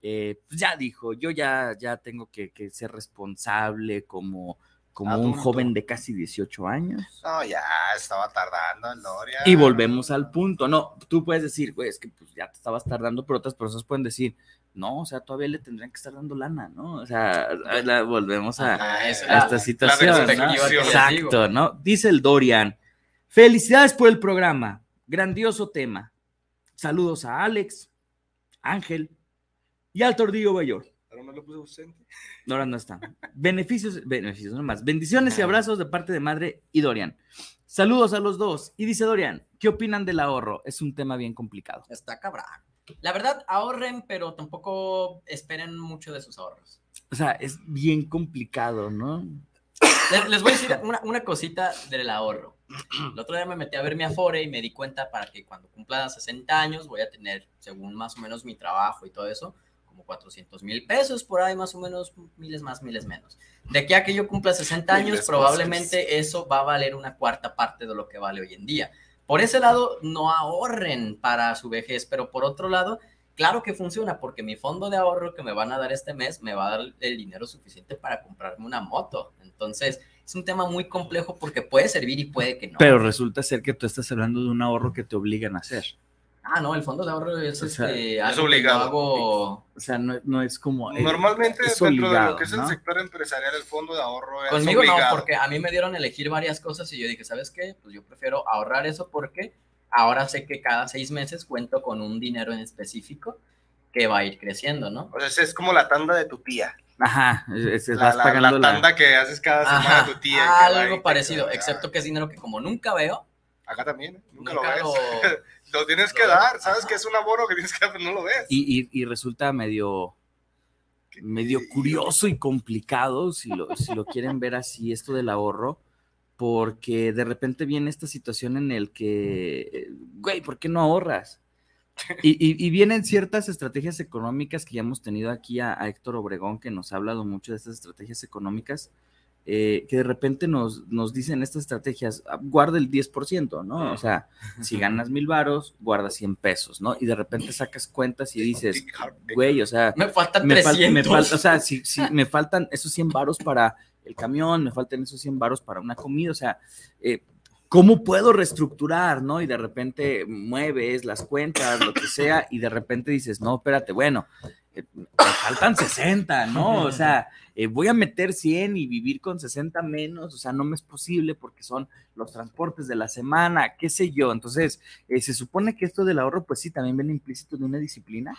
eh, pues, ya dijo, yo ya, ya tengo que, que ser responsable como, como un joven de casi 18 años. No, ya estaba tardando el Dorian. Y volvemos al punto, no, tú puedes decir, güey, es que pues ya te estabas tardando, pero otras personas pueden decir, no, o sea, todavía le tendrían que estar dando lana, ¿no? O sea, la- volvemos a, Ah, a esta situación, Exacto. ¿no? Dice el Dorian, felicidades por el programa, grandioso tema. Saludos a Alex, Ángel y al Tordillo Bayor. Pero me lo puse ausente. No, ahora no está. Beneficios, beneficios nomás. Bendiciones y abrazos de parte de madre y Dorian. Saludos a los dos. Y dice Dorian, ¿qué opinan del ahorro? Es un tema bien complicado. Está cabrón. La verdad, ahorren, pero tampoco esperen mucho de sus ahorros. O sea, es bien complicado, ¿no? Les, les voy a decir una, una cosita del ahorro. El otro día me metí a ver mi Afore y me di cuenta para que cuando cumpla 60 años voy a tener, según más o menos mi trabajo y todo eso, como 400 mil pesos por ahí, más o menos, miles más, miles menos. De aquí a que yo cumpla 60 años, Miles más, probablemente eso va a valer una cuarta parte de lo que vale hoy en día. Por ese lado, no ahorren para su vejez, pero por otro lado, claro que funciona, porque mi fondo de ahorro que me van a dar este mes me va a dar el dinero suficiente para comprarme una moto. Entonces, es un tema muy complejo porque puede servir y puede que no. Pero resulta ser que tú estás hablando de un ahorro que te obligan a hacer. Ah, no, el fondo de ahorro es, O sea, este, es algo que yo obligado. hago. O sea, no, no es como... eh, Normalmente es dentro de lo que es ¿no? el sector empresarial, el fondo de ahorro es Conmigo no, porque a mí me dieron a elegir varias cosas y yo dije, ¿sabes qué? Pues yo prefiero ahorrar eso porque ahora sé que cada seis meses cuento con un dinero en específico que va a ir creciendo, ¿no? O sea, es- como la tanda de tu tía. Ajá, es, es- La, vas la- pagando la la... tanda que haces cada semana Ajá, de tu tía. algo parecido, excepto que es dinero que como nunca veo, Acá también, ¿eh? nunca, nunca lo lo... Lo, tienes que dar, sabes que es un abono que tienes que dar, pero no lo ves. Y, y- y resulta medio, medio curioso y complicado, si lo, si lo quieren ver así, esto del ahorro, porque de repente viene esta situación en el que, eh, güey, ¿por qué no ahorras? Y, y- y vienen ciertas estrategias económicas que ya hemos tenido aquí a, a Héctor Obregón, que nos ha hablado mucho de estas estrategias económicas, eh, que de repente nos, nos dicen estas estrategias, "Ah, guarda el 10%, ¿no? O sea, si ganas mil varos, guarda 100 pesos, ¿no? Y de repente sacas cuentas y dices, güey, o sea, Me faltan me, fal- 300. me falta, o sea, si, si me faltan esos 100 varos para el camión, me faltan esos 100 varos para una comida, o sea, eh, ¿cómo puedo reestructurar, no? Y de repente mueves las cuentas, lo que sea, y de repente dices, no, espérate, bueno, eh, me faltan 60, ¿no? O sea, eh, voy a meter 100 y vivir con 60 menos, o sea, no me es posible porque son los transportes de la semana, qué sé yo. Entonces, eh, se supone que esto del ahorro, pues sí, también viene implícito de una disciplina.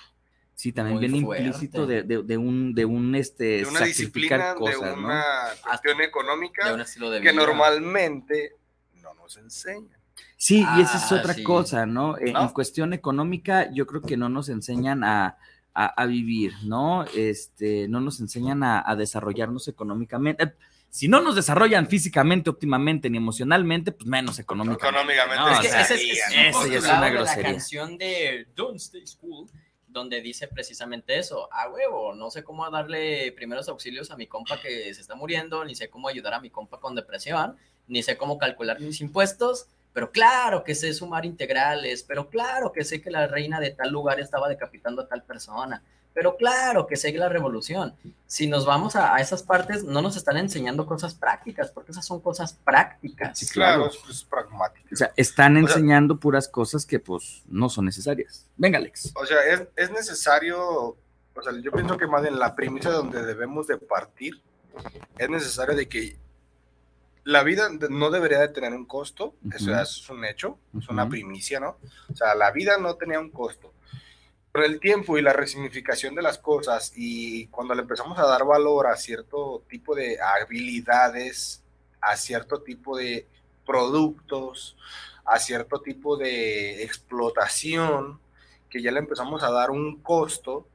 Sí, también Muy viene fuerte. implícito de, de- de un, de un, este, de una disciplina, cosas, de ¿no? una cuestión económica de un estilo de que vida. normalmente no nos enseñan. Sí, y esa es Ah, otra sí. cosa, ¿no? Eh, ¿No? En cuestión económica, yo creo que no nos enseñan a, a- a vivir, ¿no? Este, no nos enseñan a, a desarrollarnos económicamente. Eh, si no nos desarrollan físicamente, óptimamente ni emocionalmente, pues menos económicamente. Económicamente. No, Es o que sea, ese es, es un una de la grosería. canción de Don't Stay School, donde dice precisamente eso, a huevo, no sé cómo darle primeros auxilios a mi compa que se está muriendo, ni sé cómo ayudar a mi compa con depresión, ni sé cómo calcular mis impuestos, pero claro que sé sumar integrales, pero claro que sé que la reina de tal lugar estaba decapitando a tal persona, pero claro que sé que la revolución. Si nos vamos a, a esas partes, no nos están enseñando cosas prácticas, porque esas son cosas prácticas. Sí, Claro, claro. es, pragmático. O sea, están O sea- enseñando puras cosas que pues no son necesarias. Venga, Alex. O sea, es, es necesario, o sea, yo pienso que más bien la premisa donde debemos de partir es necesario de que la vida no debería de tener un costo, eso es un hecho, es una primicia, ¿no? O sea, la vida no tenía un costo. Con el tiempo y la resignificación de las cosas y cuando le empezamos a dar valor a cierto tipo de habilidades, a cierto tipo de productos, a cierto tipo de explotación, que ya le empezamos a dar un costo,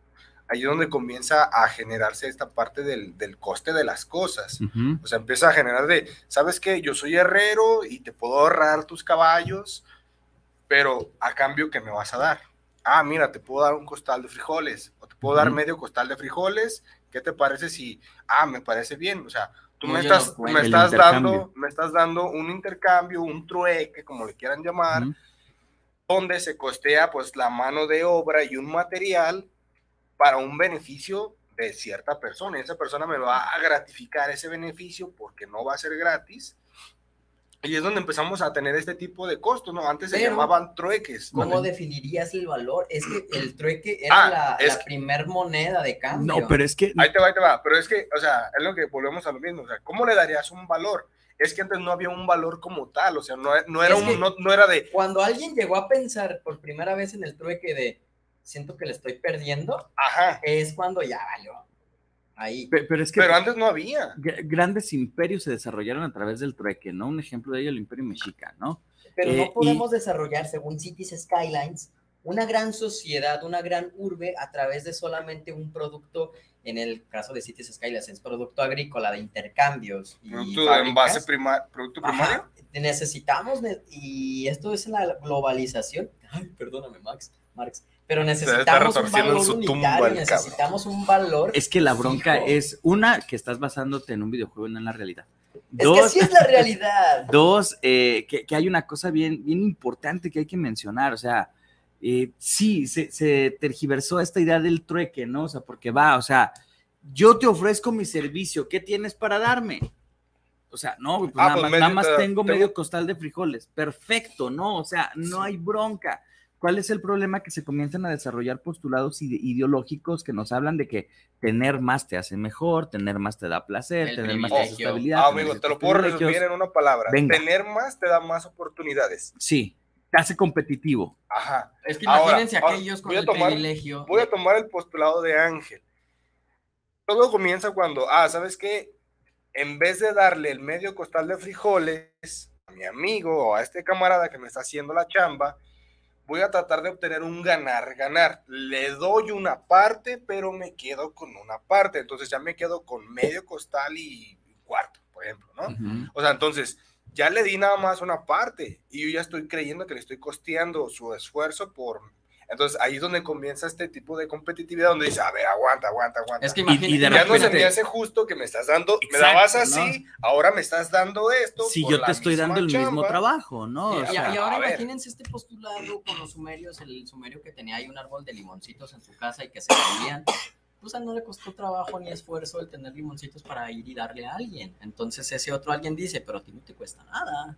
ahí es donde comienza a generarse esta parte del, del coste de las cosas. Ujú. O sea, empieza a generar de, ¿sabes qué? Yo soy herrero y te puedo ahorrar tus caballos, pero a cambio, ¿qué me vas a dar? Ah, mira, te puedo dar un costal de frijoles, o te puedo dar Ujú. medio costal de frijoles. ¿Qué te parece si, ah, me parece bien? O sea, tú me estás, elocuente. me estás intercambio. dando, me estás dando un intercambio, un trueque, como le quieran llamar, Ujú. donde se costea pues la mano de obra y un material para un beneficio de cierta persona. Esa persona me va a gratificar ese beneficio porque no va a ser gratis. Y es donde empezamos a tener este tipo de costos, ¿no? Antes se llamaban trueques. ¿no? ¿Cómo definirías el valor? Es que el trueque era Ah, la, es la que- primer moneda de cambio. No, pero es que Ahí te va, ahí te va. Pero es que, o sea, es lo que volvemos a lo mismo. O sea, ¿cómo le darías un valor? Es que antes no había un valor como tal. O sea, no, no era, Es un, que- no, no era de, Cuando alguien llegó a pensar por primera vez en el trueque de siento que le estoy perdiendo, ajá. es cuando ya valió. Ahí. pe- pero es que Pero antes no había. gra- grandes imperios se desarrollaron a través del trueque, ¿no? Un ejemplo de ello el Imperio Mexica, ¿no? Pero Eh, no podemos desarrollar, según Cities Skylines, una gran sociedad, una gran urbe a través de solamente un producto, en el caso de Cities Skylines, es producto agrícola de intercambios. Y Producto en base prima, producto Ajá, primario. necesitamos, ne- y esto es la globalización. Ay, perdóname, Max, Marx. Pero necesitamos un valor su tumba unitario, el cabrón. necesitamos un valor. Es que la bronca fijo. es una que estás basándote en un videojuego, no en la realidad. Es que Dos, así es la realidad. Dos, eh, que, que hay una cosa bien, bien importante que hay que mencionar, o sea, eh, sí, se, se tergiversó esta idea del trueque, ¿no? O sea, porque va, o sea, yo te ofrezco mi servicio, ¿qué tienes para darme? O sea, no, pues Ah, nada, pues más, medio nada más te- tengo tengo- medio costal de frijoles, perfecto, ¿no? O sea, no hay bronca. ¿Cuál es el problema? Que se comienzan a desarrollar postulados ide- ideológicos que nos hablan de que tener más te hace mejor, tener más te da placer, El tener más te hace privilegio. estabilidad. Ah, amigo, te lo puedo resumir en una palabra. Venga. Tener más te da más oportunidades. Sí, te hace competitivo. Ajá. Es que Ahora, imagínense ahora, aquellos con voy a el tomar- privilegio. Voy a tomar el postulado de Ángel. Todo comienza cuando, ah, ¿sabes qué? En vez de darle el medio costal de frijoles a mi amigo o a este camarada que me está haciendo la chamba, voy a tratar de obtener un ganar, ganar. Le doy una parte, pero me quedo con una parte. Entonces ya me quedo con medio costal y cuarto, por ejemplo, ¿no? O sea, entonces, ya le di nada más una parte y yo ya estoy creyendo que le estoy costeando su esfuerzo por... Entonces, ahí es donde comienza este tipo de competitividad, donde dice, a ver, aguanta, aguanta, aguanta. Es que Y- y imagínense. de ya no se repente- me hace justo que me estás dando, me Exacto, dabas ¿no? así, ahora me estás dando esto. Si yo te estoy dando el mismo chamba. trabajo, ¿no? O Y, sea, y ahora imagínense este postulado con los sumerios, el sumerio que tenía ahí un árbol de limoncitos en su casa y que se caían. Pues a él no le costó trabajo ni esfuerzo el tener limoncitos para ir y darle a alguien. Entonces ese otro alguien dice, pero a ti no te cuesta nada.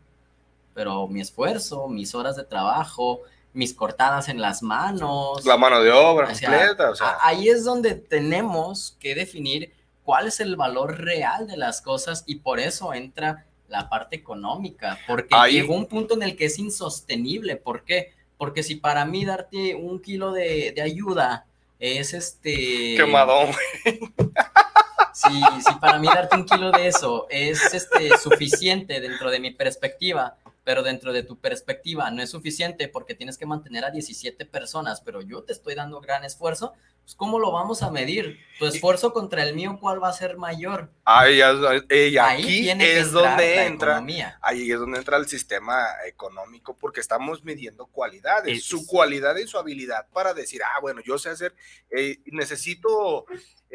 Pero mi esfuerzo, mis horas de trabajo, mis cortadas en las manos. La mano de obra O sea, completa, o sea, a- ahí es donde tenemos que definir cuál es el valor real de las cosas y por eso entra la parte económica, porque Ahí- llegó un punto en el que es insostenible. ¿Por qué? Porque si para mí darte un kilo de, de ayuda es este... quemadón. Si, si para mí darte un kilo de eso es este, suficiente dentro de mi perspectiva, pero dentro de tu perspectiva no es suficiente porque tienes que mantener a 17 personas, pero yo te estoy dando gran esfuerzo, pues, ¿cómo lo vamos a medir? Tu esfuerzo contra el mío, ¿cuál va a ser mayor? Ahí, ahí, aquí es donde entra, economía. ahí es donde entra el sistema económico, porque estamos midiendo cualidades, Es- su cualidad y su habilidad para decir, ah, bueno, yo sé hacer, eh, necesito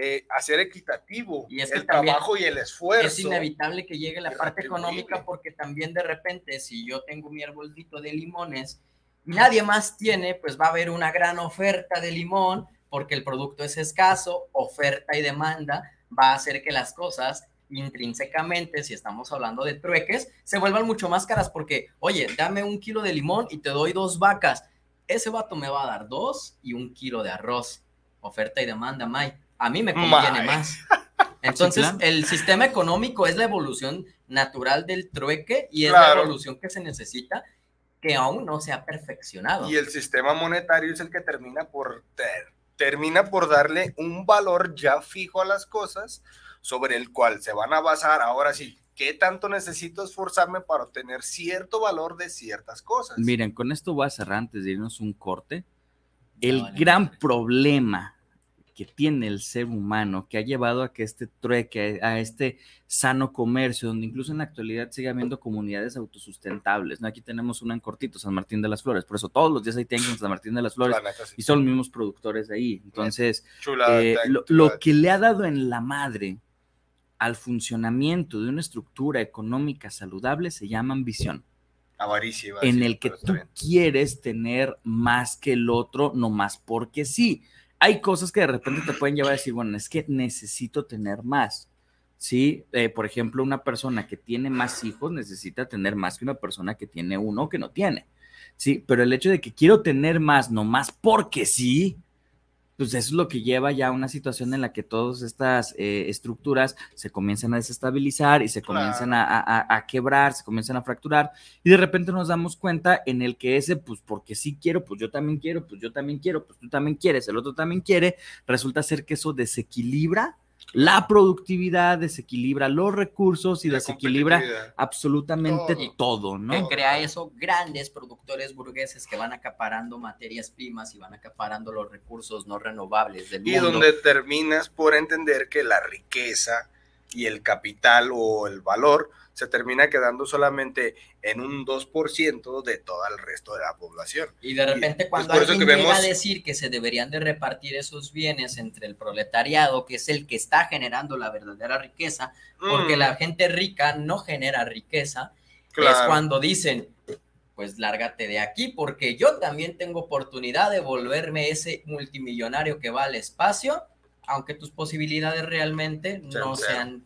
eh, hacer equitativo Y es que el trabajo y el esfuerzo. Es inevitable que llegue la parte económica porque también de repente si yo tengo mi arbolito de limones y nadie más tiene, pues va a haber una gran oferta de limón porque el producto es escaso, oferta y demanda va a hacer que las cosas intrínsecamente, si estamos hablando de trueques, se vuelvan mucho más caras porque, oye, dame un kilo de limón y te doy dos vacas. Ese vato me va a dar dos y un kilo de arroz. Oferta y demanda, May. A mí me conviene May. más. Entonces, claro. el sistema económico es la evolución natural del trueque y es Claro. la evolución que se necesita que aún no se ha perfeccionado. Y el sistema monetario es el que termina por ter- termina por darle un valor ya fijo a las cosas sobre el cual se van a basar ahora sí. ¿Qué tanto necesito esforzarme para obtener cierto valor de ciertas cosas? Miren, con esto voy a cerrar antes de irnos un corte. El vale gran problema que tiene el ser humano, que ha llevado a que este trueque, a este sano comercio, donde incluso en la actualidad sigue habiendo comunidades autosustentables. ¿no? Aquí tenemos una en cortito, San Martín de las Flores, por eso todos los días hay tianguis en San Martín de las Flores La neta, sí. y son los mismos productores de ahí. Entonces, eh, lo, lo que le ha dado en la madre al funcionamiento de una estructura económica saludable se llama ambición Avaricia, en el que tú quieres tener más que el otro, no más porque sí. Hay cosas que de repente te pueden llevar a decir, bueno, es que necesito tener más. Sí, Eh, por ejemplo, una persona que tiene más hijos necesita tener más que una persona que tiene uno que no tiene. Sí, pero el hecho de que quiero tener más, no más porque sí, pues eso es lo que lleva ya a una situación en la que todas estas eh, estructuras se comienzan a desestabilizar y se Claro. comienzan a, a- a quebrar, se comienzan a fracturar y de repente nos damos cuenta en el que ese, pues porque sí quiero, pues yo también quiero, pues yo también quiero, pues tú también quieres, el otro también quiere, resulta ser que eso desequilibra la productividad, desequilibra los recursos y La desequilibra absolutamente Todo. todo, que ¿no? crea eso grandes productores burgueses que van acaparando materias primas y van acaparando los recursos no renovables del Y mundo. donde terminas por entender que la riqueza y el capital o el valor se termina quedando solamente en un 2% de todo el resto de la población. Y de repente es cuando por eso alguien llega a decir que se deberían de repartir esos bienes entre el proletariado, que es el que está generando la verdadera riqueza, porque Mm, la gente rica no genera riqueza, es cuando dicen, pues lárgate de aquí, porque yo también tengo oportunidad de volverme ese multimillonario que va al espacio, aunque tus posibilidades realmente no sean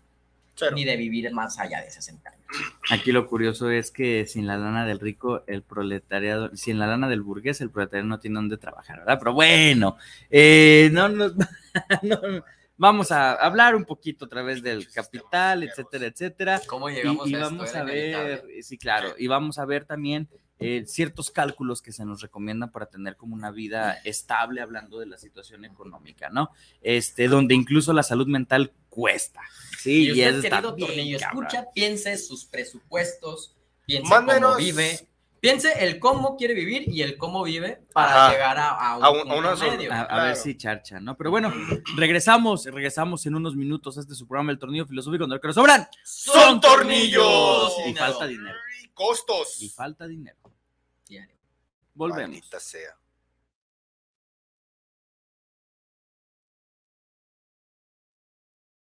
Cero. ni de vivir más allá de 60 años. Aquí lo curioso es que sin la lana del rico, el proletariado, sin la lana del burgués, el proletariado no tiene dónde trabajar, ¿verdad? Pero bueno, eh, no, nos- no, vamos a hablar un poquito a través del capital, etcétera, etcétera. ¿Cómo llegamos y a esto? vamos a ver, sí, claro, y vamos a ver también eh, ciertos cálculos que se nos recomiendan para tener como una vida estable, hablando de la situación económica, ¿no? Este, donde incluso la salud mental cuesta, sí, Y y, usted, eso está querido bien, Tornillo, cabrón. escucha, piense sus presupuestos, piense Mándenos- cómo vive, piense el cómo quiere vivir y el cómo vive para Ajá. llegar a, a un, A un- a punto una sol- medio. A, a Claro. ver si charcha, ¿no? Pero bueno, regresamos, regresamos en unos minutos a este su programa El Tornillo Filosófico, donde lo que nos sobran ¡Son tornillos! y falta dinero. Costos. Y falta dinero. Diario. Volvemos. Maldita sea.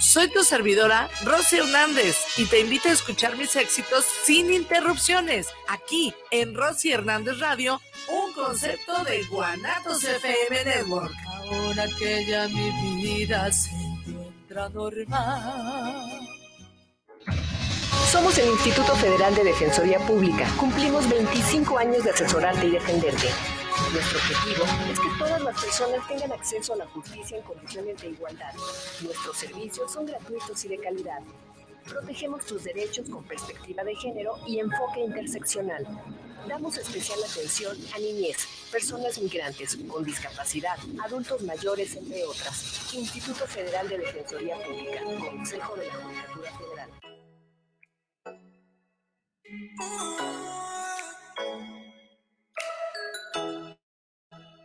Soy tu servidora, Rosy Hernández, y te invito a escuchar mis éxitos sin interrupciones, aquí en Rosy Hernández Radio, un concepto de Guanatos FM Network. Ahora que ya mi vida se encuentra normal. Somos el Instituto Federal de Defensoría Pública. Cumplimos 25 años de asesorarte y defenderte. Nuestro objetivo es que todas las personas tengan acceso a la justicia en condiciones de igualdad. Nuestros servicios son gratuitos y de calidad. Protegemos tus derechos con perspectiva de género y enfoque interseccional. Damos especial atención a niñez, personas migrantes con discapacidad, adultos mayores, entre otras. Instituto Federal de Defensoría Pública, Consejo de la Judicatura Federal.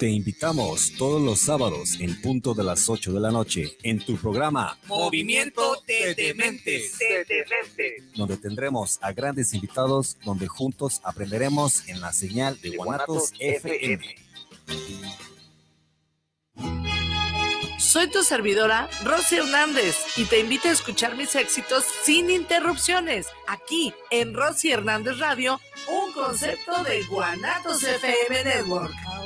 Te invitamos todos los sábados en punto de las 8 de la noche en tu programa Movimiento de Dementes. donde tendremos a grandes invitados donde juntos aprenderemos en la señal de Guanatos FM. Soy tu servidora, Rosy Hernández, y te invito a escuchar mis éxitos sin interrupciones, aquí en Rosy Hernández Radio, un concepto de Guanatos FM Network.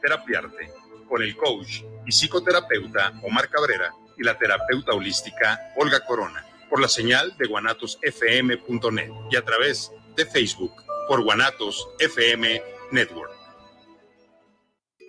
Terapiarte con el coach y psicoterapeuta Omar Cabrera y la terapeuta holística Olga Corona por la señal de guanatosfm.net y a través de Facebook por Guanatos FM Network.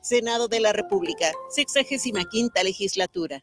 Senado de la República, 65 quinta legislatura.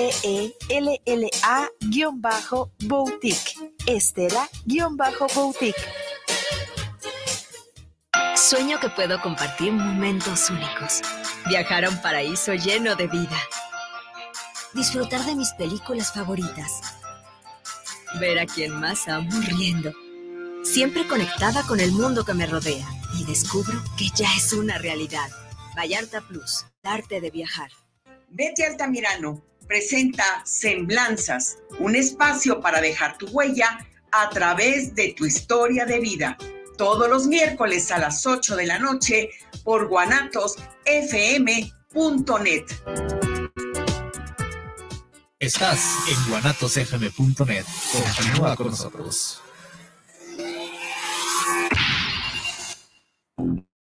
S-T-E-L-L-A-Boutique. Estela-Boutique. Sueño que puedo compartir momentos únicos. Viajar a un paraíso lleno de vida. Disfrutar de mis películas favoritas ver a quien más amo riendo. Siempre conectada con el mundo que me rodea y descubro que ya es una realidad. Vallarta Plus, arte de viajar. Vete Altamirano presenta Semblanzas, un espacio para dejar tu huella a través de tu historia de vida. Todos los miércoles a las 8 de la noche por guanatosfm.net. Estás en guanatosfm.net. Continúa con nosotros.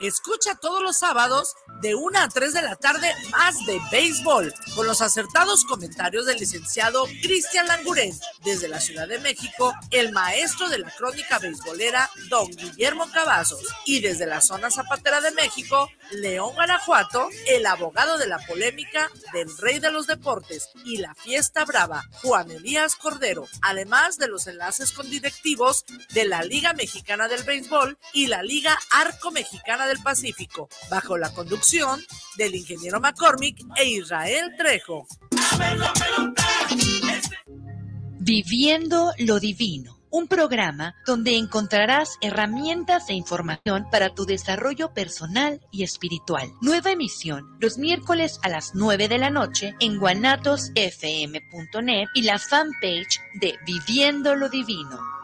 Escucha todos los sábados de 1 a 3 de la tarde más de béisbol con los acertados comentarios del licenciado Cristian Languren desde la Ciudad de México, el maestro de la crónica beisbolera don Guillermo Cavazos y desde la zona zapatera de México, León Guanajuato, el abogado de la polémica del rey de los deportes y la fiesta brava, Juan Elías Cordero, además de los enlaces con directivos de la Liga Mexicana del Béisbol y la Liga Arco Mexicana del Pacífico, bajo la conducción del ingeniero McCormick e Israel Trejo. Viviendo lo Divino, un programa donde encontrarás herramientas e información para tu desarrollo personal y espiritual. Nueva emisión los miércoles a las 9 de la noche en guanatosfm.net y la fanpage de Viviendo lo Divino.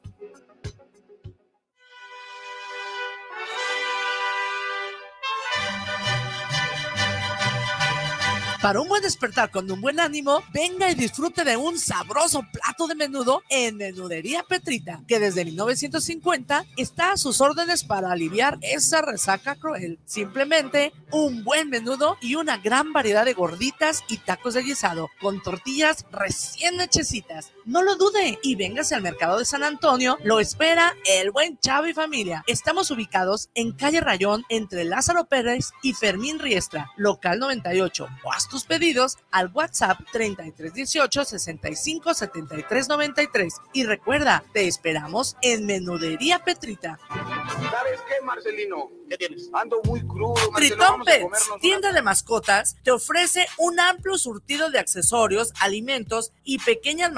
Para un buen despertar con un buen ánimo, venga y disfrute de un sabroso plato de menudo en Menudería Petrita, que desde 1950 está a sus órdenes para aliviar esa resaca cruel. Simplemente un buen menudo y una gran variedad de gorditas y tacos de guisado con tortillas recién hechecitas. No lo dude y véngase al mercado de San Antonio. Lo espera el buen Chavo y familia. Estamos ubicados en calle Rayón entre Lázaro Pérez y Fermín Riestra, local 98. O haz tus pedidos al WhatsApp 3318 65 73 93. Y recuerda, te esperamos en Menudería Petrita. ¿Sabes qué, Marcelino? ¿Qué tienes? Ando muy crudo, Marcelo. Tritón Pets, tienda de mascotas, te ofrece un amplio surtido de accesorios, alimentos y pequeñas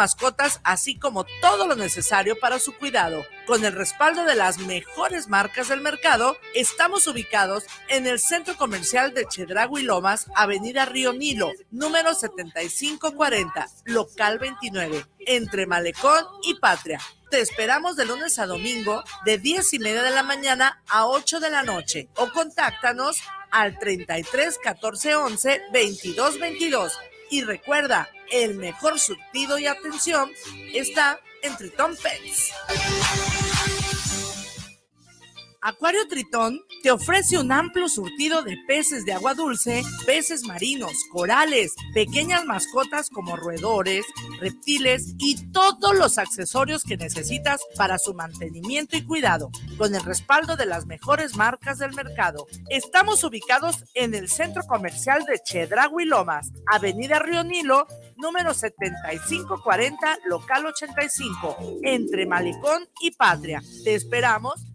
así como todo lo necesario para su cuidado. Con el respaldo de las mejores marcas del mercado, estamos ubicados en el centro comercial de Chedragui Lomas, Avenida Río Nilo, número 7540, local 29, entre Malecón y Patria. Te esperamos de lunes a domingo de 10 y media de la mañana a 8 de la noche o contáctanos al 33 14 11 22 22. Y recuerda, el mejor surtido y atención está en Tritón Pets. Acuario Tritón te ofrece un amplio surtido de peces de agua dulce, peces marinos, corales, pequeñas mascotas como roedores, reptiles y todos los accesorios que necesitas para su mantenimiento y cuidado, con el respaldo de las mejores marcas del mercado. Estamos ubicados en el centro comercial de Chedragui Lomas, Avenida Río Nilo, número 7540, local 85, entre Malecón y Patria. Te esperamos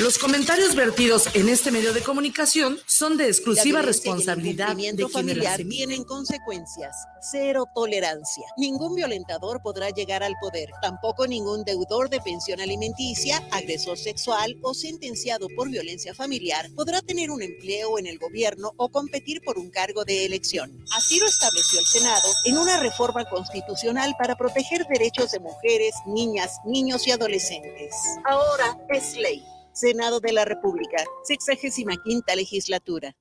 Los comentarios vertidos en este medio de comunicación son de exclusiva responsabilidad de quienes familiar las tienen consecuencias. Cero tolerancia. Ningún violentador podrá llegar al poder. Tampoco ningún deudor de pensión alimenticia, agresor sexual o sentenciado por violencia familiar podrá tener un empleo en el gobierno o competir por un cargo de elección. Así lo estableció el Senado en una reforma constitucional para proteger derechos de mujeres, niñas, niños y adolescentes. Ahora es ley. Senado de la República, 65 quinta legislatura.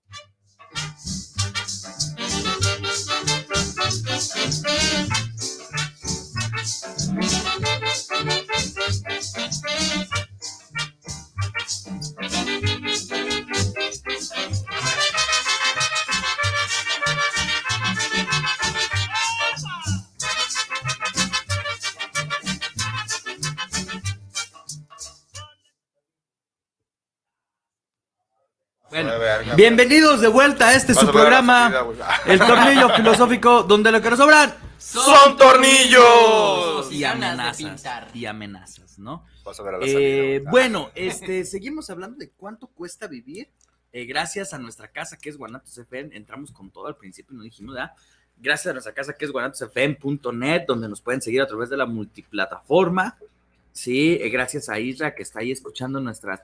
Bienvenidos de vuelta a este Vas su a programa, el tornillo filosófico, donde lo que nos sobran ¡Son tornillos! y amenazas y amenazas, ¿no? Vas a ver a la Eh, salida, bueno, este, seguimos hablando de cuánto cuesta vivir. Eh, gracias a nuestra casa que es Guanatos FM, entramos con todo al principio y no dijimos, ¿verdad? Gracias a nuestra casa que es guanatosfm.net, donde nos pueden seguir a través de la multiplataforma. Sí, eh, gracias a Isra que está ahí escuchando nuestras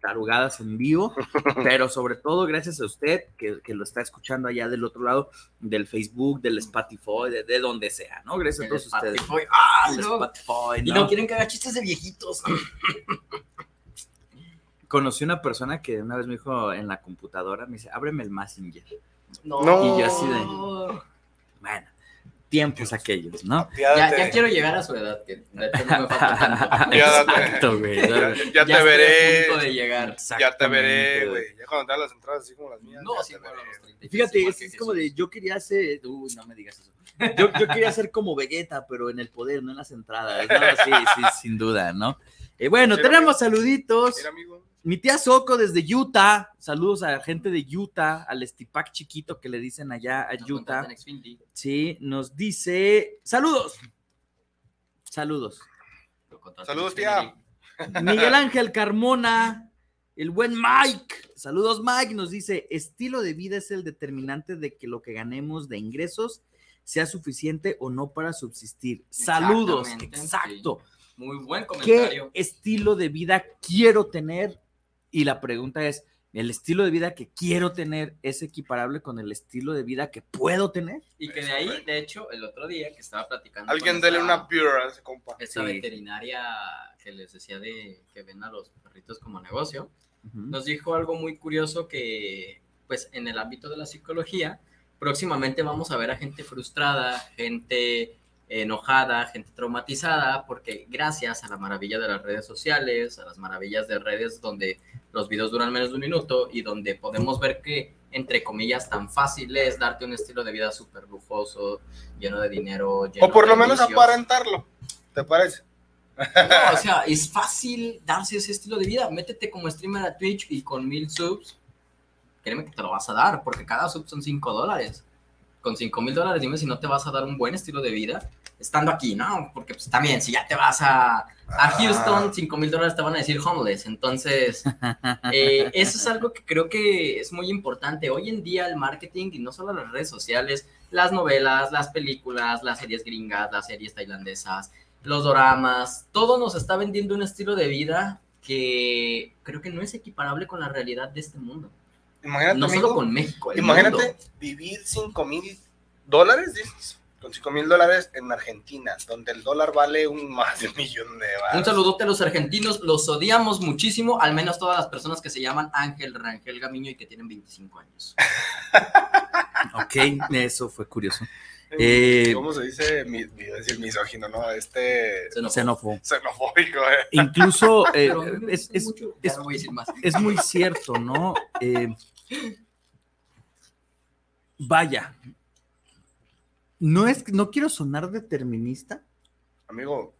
tarugadas en vivo, pero sobre todo gracias a usted que, que lo está escuchando allá del otro lado del Facebook, del Spotify, de, de donde sea, ¿no? Gracias a todos ustedes. Spotify. ¡Ah, El no! Spotify, Y no quieren que haga chistes de viejitos. Conocí una persona que una vez me dijo en la computadora, me dice, ábreme el Messenger. No. Y yo así de, bueno, tiempos aquellos, ¿no? Ya, ya quiero llegar a su edad, que de hecho no me falta tanto. Exacto, güey. Ya, ya te a veré. punto de llegar. Ya te veré, güey. Ya cuando te hagan las entradas así como las mías. No, sí, bueno, los 30. Fíjate, es, es como de, yo quería ser, uy, no me digas eso. Yo, yo quería ser como Vegeta, pero en el poder, no en las entradas. No, sí, sí, sin duda, ¿no? Eh, bueno, tenemos saluditos. Mira, amigo. Mi tía Soco desde Utah. Saludos a la gente de Utah, al Estipac chiquito que le dicen allá a Nos Utah. Sí, nos dice. Saludos. Saludos. Saludos, tía. Miguel Ángel Carmona, el buen Mike. Saludos, Mike. Nos dice: estilo de vida es el determinante de que lo que ganemos de ingresos sea suficiente o no para subsistir. Saludos. Exacto. Muy buen ¿Qué comentario. estilo de vida quiero tener? Y la pregunta es, ¿el estilo de vida que quiero tener es equiparable con el estilo de vida que puedo tener? Y que de ahí, de hecho, el otro día que estaba platicando. Alguien dele una beer a ese compa. Esa Sí. veterinaria que les decía de que ven a los perritos como negocio, nos dijo algo muy curioso que, pues, en el ámbito de la psicología, próximamente vamos a ver a gente frustrada, gente enojada, gente traumatizada, porque gracias a la maravilla de las redes sociales, a las maravillas de redes donde los videos duran menos de un minuto y donde podemos ver que, entre comillas, tan fácil es darte un estilo de vida súper lujoso, lleno de dinero, lleno O por de lo menos vicios. aparentarlo. ¿Te parece? No, o sea, es fácil darse ese estilo de vida. Métete como streamer a Twitch y con mil subs, créeme que te lo vas a dar, porque cada sub son 5 dólares. Con 5 mil dólares, dime si no te vas a dar un buen estilo de vida estando aquí, ¿no? Porque pues también, si ya te vas a, a Houston, 5 mil dólares te van a decir homeless. Entonces, eh, eso es algo que creo que es muy importante. Hoy en día el marketing, y no solo las redes sociales, las novelas, las películas, las series gringas, las series tailandesas, los doramas, todo nos está vendiendo un estilo de vida que creo que no es equiparable con la realidad de este mundo. Imagínate, no amigo, solo con México. el Imagínate mundo. vivir 5 mil dólares, dices. Con 5 mil dólares en Argentina, donde el dólar vale un más de un millón de Un baros. saludote a los argentinos, los odiamos muchísimo, al menos todas las personas que se llaman Ángel Rangel Gamiño y que tienen 25 años. Ok, eso fue curioso. Eh, ¿Cómo se dice? Mi, iba a decir misógino, ¿no? Este. Xenófobo. Xenofóbico, eh. Incluso eh, es, es- mucho, es- no voy a decir más. es muy cierto, ¿no? Eh, vaya, no es, no quiero sonar determinista, Amigo,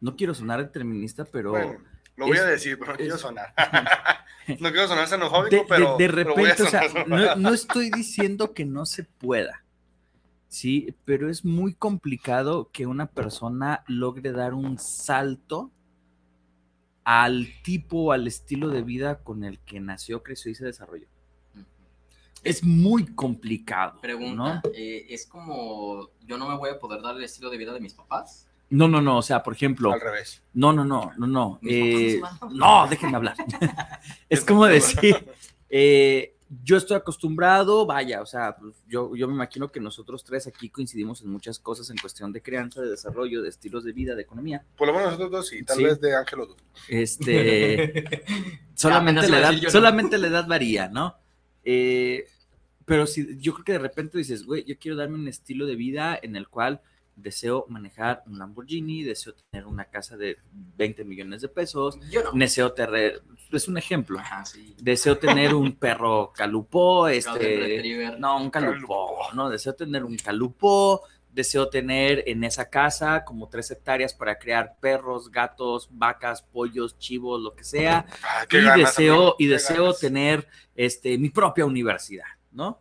no quiero sonar determinista, pero bueno, lo voy es- a decir, pero no quiero sonar. no quiero sonar xenofóbico, de, pero. de repente, o sea, no, no estoy diciendo que no se pueda, Sí, pero es muy complicado que una persona logre dar un salto al tipo, al estilo de vida con el que nació, creció y se desarrolló. Es muy complicado. Pregunta, eh, es como, yo no me voy a poder dar el estilo de vida de mis papás. No, no, no, o sea, por ejemplo. Al revés. No, no, no, no, no. Mis eh, papás no. déjenme hablar. es como decir, eh, yo estoy acostumbrado, vaya, o sea, pues, yo, yo me imagino que nosotros tres aquí coincidimos en muchas cosas en cuestión de crianza, de desarrollo, de estilos de vida, de economía. Por lo menos nosotros dos y tal Sí. vez de Ángelo Duque. Este, solamente, la edad, solamente la edad varía, ¿no? Eh, pero si yo creo que de repente dices, güey, yo quiero darme un estilo de vida en el cual deseo manejar un Lamborghini, deseo tener una casa de 20 millones de pesos, Yo no. deseo tener, es un ejemplo, Ajá, sí. deseo tener un perro calupó, este, no, un calupó, no, deseo tener un calupó, deseo tener en esa casa como tres hectáreas para crear perros, gatos, vacas, pollos, chivos, lo que sea, Ah, y ganas, deseo, y deseo ganas. tener este, mi propia universidad, ¿no?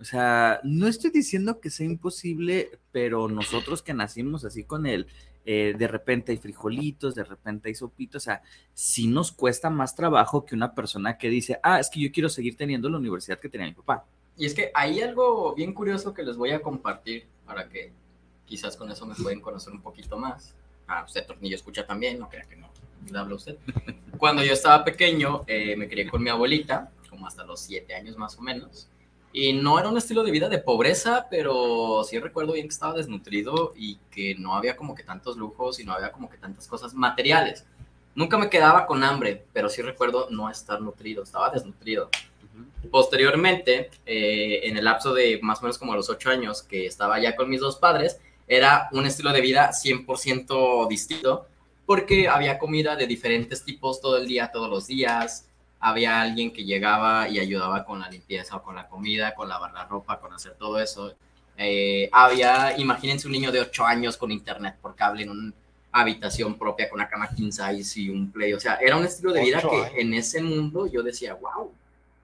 O sea, no estoy diciendo que sea imposible, pero nosotros que nacimos así con él, eh, de repente hay frijolitos, de repente hay sopitos, o sea, sí nos cuesta más trabajo que una persona que dice, ah, es que yo quiero seguir teniendo la universidad que tenía mi papá. Y es que hay algo bien curioso que les voy a compartir para que quizás con eso me pueden conocer un poquito más. Ah, usted Tornillo escucha también, no crea que no le habla usted. Cuando yo estaba pequeño, eh, me crié con mi abuelita, como hasta los siete años más o menos. Y no era un estilo de vida de pobreza, pero sí recuerdo bien que estaba desnutrido y que no había como que tantos lujos y no había como que tantas cosas materiales. Nunca me quedaba con hambre, pero sí recuerdo no estar nutrido, estaba desnutrido. Posteriormente, eh, en el lapso de más o menos como los ocho años que estaba ya con mis dos padres, era un estilo de vida 100% distinto, porque había comida de diferentes tipos todo el día, todos los días. Había alguien que llegaba y ayudaba con la limpieza o con la comida, con lavar la ropa, con hacer todo eso. Eh, había, imagínense un niño de 8 años con internet por cable en una habitación propia con una cama king size y un play. O sea, era un estilo de vida que años. en ese mundo yo decía, wow.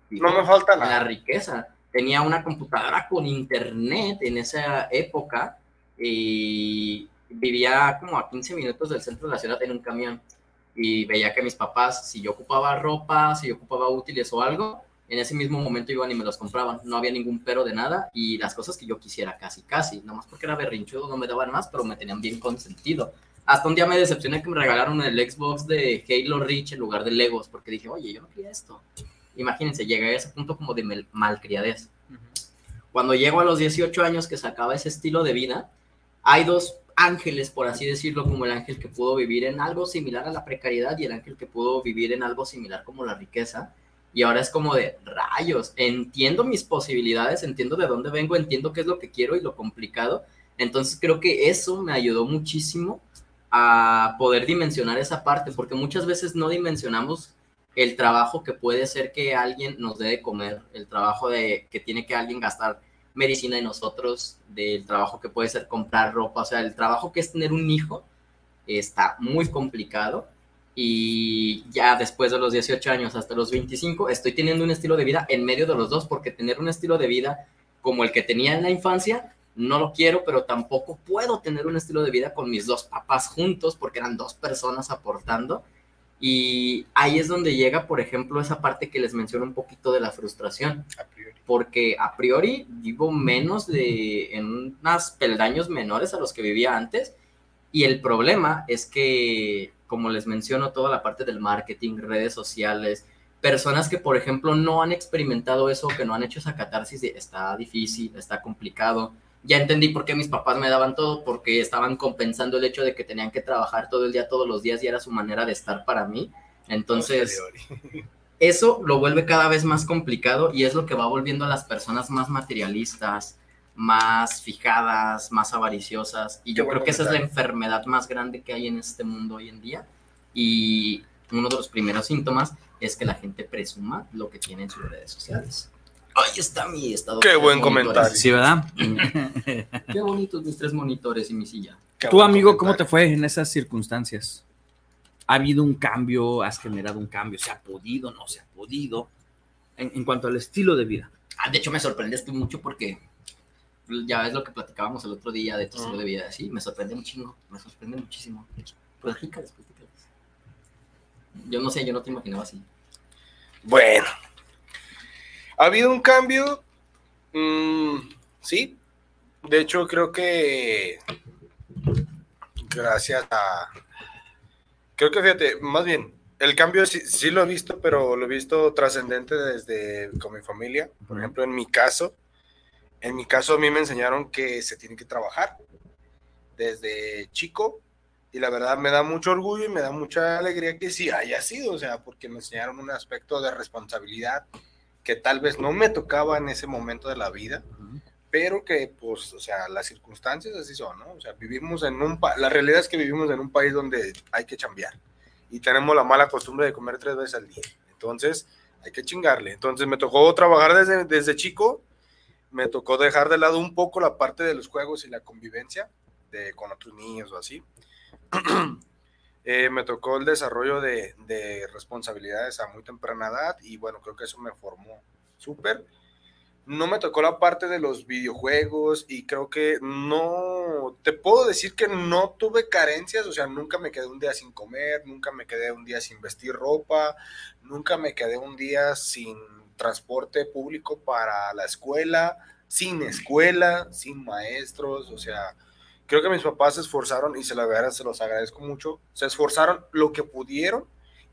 No me falta nada. La riqueza. Tenía una computadora con internet en esa época y vivía como a 15 minutos del centro de la ciudad en un camión y veía que mis papás, si yo ocupaba ropa, si yo ocupaba útiles o algo, en ese mismo momento iban y me los compraban. No había ningún pero de nada y las cosas que yo quisiera casi, casi. Nomás porque era berrinchudo no me daban más, pero me tenían bien consentido. Hasta un día me decepcioné que me regalaron el Xbox de Halo Reach en lugar de Legos porque dije, oye, yo no quería esto. Imagínense, llegué a ese punto como de mal- malcriadez. Cuando llego a los 18 años que se acaba ese estilo de vida, hay dos ángeles, por así decirlo, como el ángel que pudo vivir en algo similar a la precariedad y el ángel que pudo vivir en algo similar como la riqueza. Y ahora es como de rayos, entiendo mis posibilidades, entiendo de dónde vengo, entiendo qué es lo que quiero y lo complicado. Entonces creo que eso me ayudó muchísimo a poder dimensionar esa parte, porque muchas veces no dimensionamos el trabajo que puede ser que alguien nos dé de comer, el trabajo de que tiene que alguien gastar medicina en nosotros, del trabajo que puede ser comprar ropa, o sea, el trabajo que es tener un hijo está muy complicado y ya después de los 18 años hasta los 25 estoy teniendo un estilo de vida en medio de los dos porque tener un estilo de vida como el que tenía en la infancia no lo quiero, pero tampoco puedo tener un estilo de vida con mis dos papás juntos porque eran dos personas aportando. Y ahí es donde llega, por ejemplo, esa parte que les menciono un poquito de la frustración. Porque a priori vivo menos de, en unos peldaños menores a los que vivía antes. Y el problema es que, como les menciono, toda la parte del marketing, redes sociales, personas que, por ejemplo, no han experimentado eso, que no han hecho esa catarsis de está difícil, está complicado. Ya entendí por qué mis papás me daban todo, porque estaban compensando el hecho de que tenían que trabajar todo el día, todos los días, y era su manera de estar para mí. Entonces, eso lo vuelve cada vez más complicado y es lo que va volviendo a las personas más materialistas, más fijadas, más avariciosas. Y yo creo que esa es la enfermedad más grande que hay en este mundo hoy en día. Y uno de los primeros síntomas es que la gente presuma lo que tiene en sus redes sociales. Ahí está mi estado. Qué buen comentario. Sí, ¿verdad? Qué bonitos mis tres monitores y mi silla. Tú, amigo, ¿cómo te fue en esas circunstancias? ¿Ha habido un cambio? ¿Has generado un cambio? ¿Se ha podido? ¿No se ha podido? En, en cuanto al estilo de vida. Ah, de hecho, me sorprendiste mucho porque ya ves lo que platicábamos el otro día de tu estilo de vida, sí, me sorprende un chingo, me sorprende muchísimo. Platícales, platícales. Yo no sé, yo no te imaginaba así. Bueno, ha habido un cambio, mm, sí. De hecho, creo que gracias a... Creo que fíjate, más bien, el cambio sí, sí lo he visto, pero lo he visto trascendente desde con mi familia. Por ejemplo, en mi caso, en mi caso a mí me enseñaron que se tiene que trabajar desde chico y la verdad me da mucho orgullo y me da mucha alegría que sí haya sido, o sea, porque me enseñaron un aspecto de responsabilidad que tal vez no me tocaba en ese momento de la vida, pero que pues, o sea, las circunstancias así son, ¿no? O sea, vivimos en un, pa la realidad es que vivimos en un país donde hay que chambear y tenemos la mala costumbre de comer tres veces al día, entonces hay que chingarle, entonces me tocó trabajar desde, desde chico, me tocó dejar de lado un poco la parte de los juegos y la convivencia de, con otros niños o así, eh, me tocó el desarrollo de, de, responsabilidades a muy temprana edad y bueno, creo que eso me formó súper. No me tocó la parte de los videojuegos y creo que no, te puedo decir que no tuve carencias, o sea, nunca me quedé un día sin comer, nunca me quedé un día sin vestir ropa, nunca me quedé un día sin transporte público para la escuela, sin escuela, sin maestros, o sea, creo que mis papás se esforzaron y se, la verdad, se los agradezco mucho. Se esforzaron lo que pudieron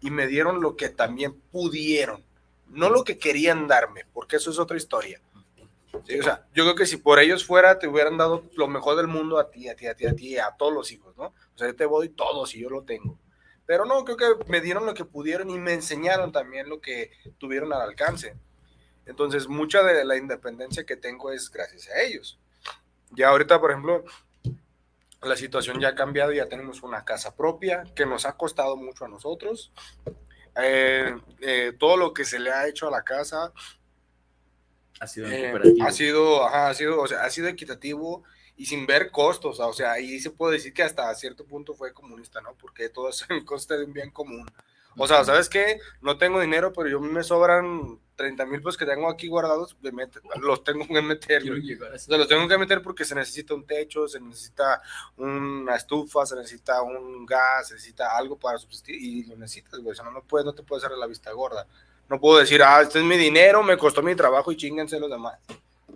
y me dieron lo que también pudieron. No lo que querían darme, porque eso es otra historia. Sí, o sea, yo creo que si por ellos fuera, te hubieran dado lo mejor del mundo a ti, a ti, a ti, a ti, a todos los hijos, ¿no? O sea, yo te voy todo si yo lo tengo. Pero no, creo que me dieron lo que pudieron y me enseñaron también lo que tuvieron al alcance. Entonces, mucha de la independencia que tengo es gracias a ellos. Ya ahorita, por ejemplo, la situación ya ha cambiado, ya tenemos una casa propia que nos ha costado mucho a nosotros. Eh, eh, todo lo que se le ha hecho a la casa ha sido, eh, ha sido, ajá, ha sido, o sea, ha sido equitativo y sin ver costos, o sea, ahí se puede decir que hasta cierto punto fue comunista, ¿no? Porque todo es en coste de un bien común. O sea, ¿sabes qué? No tengo dinero, pero yo me sobran 30 mil pesos que tengo aquí guardados, los tengo que meter. O sea, los tengo que meter porque se necesita un techo, se necesita una estufa, se necesita un gas, se necesita algo para subsistir y lo necesitas, güey. O sea, no, no, puedes, no te puedes hacer la vista gorda. No puedo decir, ah, este es mi dinero, me costó mi trabajo y chinguense los demás.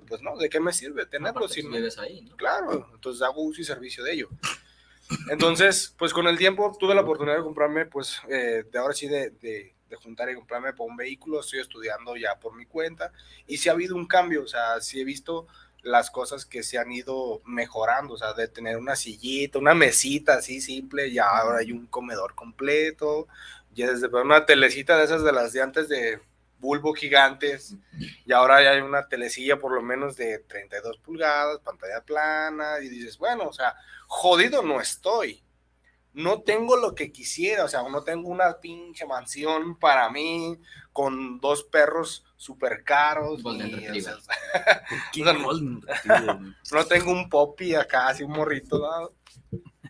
Pues no, ¿de qué me sirve tenerlo? Si no, ahí, ¿no? Claro, entonces hago uso y servicio de ello. Entonces, pues con el tiempo tuve la oportunidad de comprarme, pues, eh, de ahora sí, de, de, juntar y comprarme por un vehículo. Estoy estudiando ya por mi cuenta. Y sí ha habido un cambio, o sea, sí he visto las cosas que se han ido mejorando, o sea, de tener una sillita, una mesita así simple, ya ahora hay un comedor completo, ya desde una telecita de esas de las de antes de bulbo gigantes, y ahora ya hay una telecilla por lo menos de 32 pulgadas, pantalla plana, y dices, bueno, o sea, jodido no estoy. No tengo lo que quisiera, o sea, no tengo una pinche mansión para mí con dos perros súper caros. Ni, o sea, o sea, no, tengo un popi acá, así un morrito, ¿no?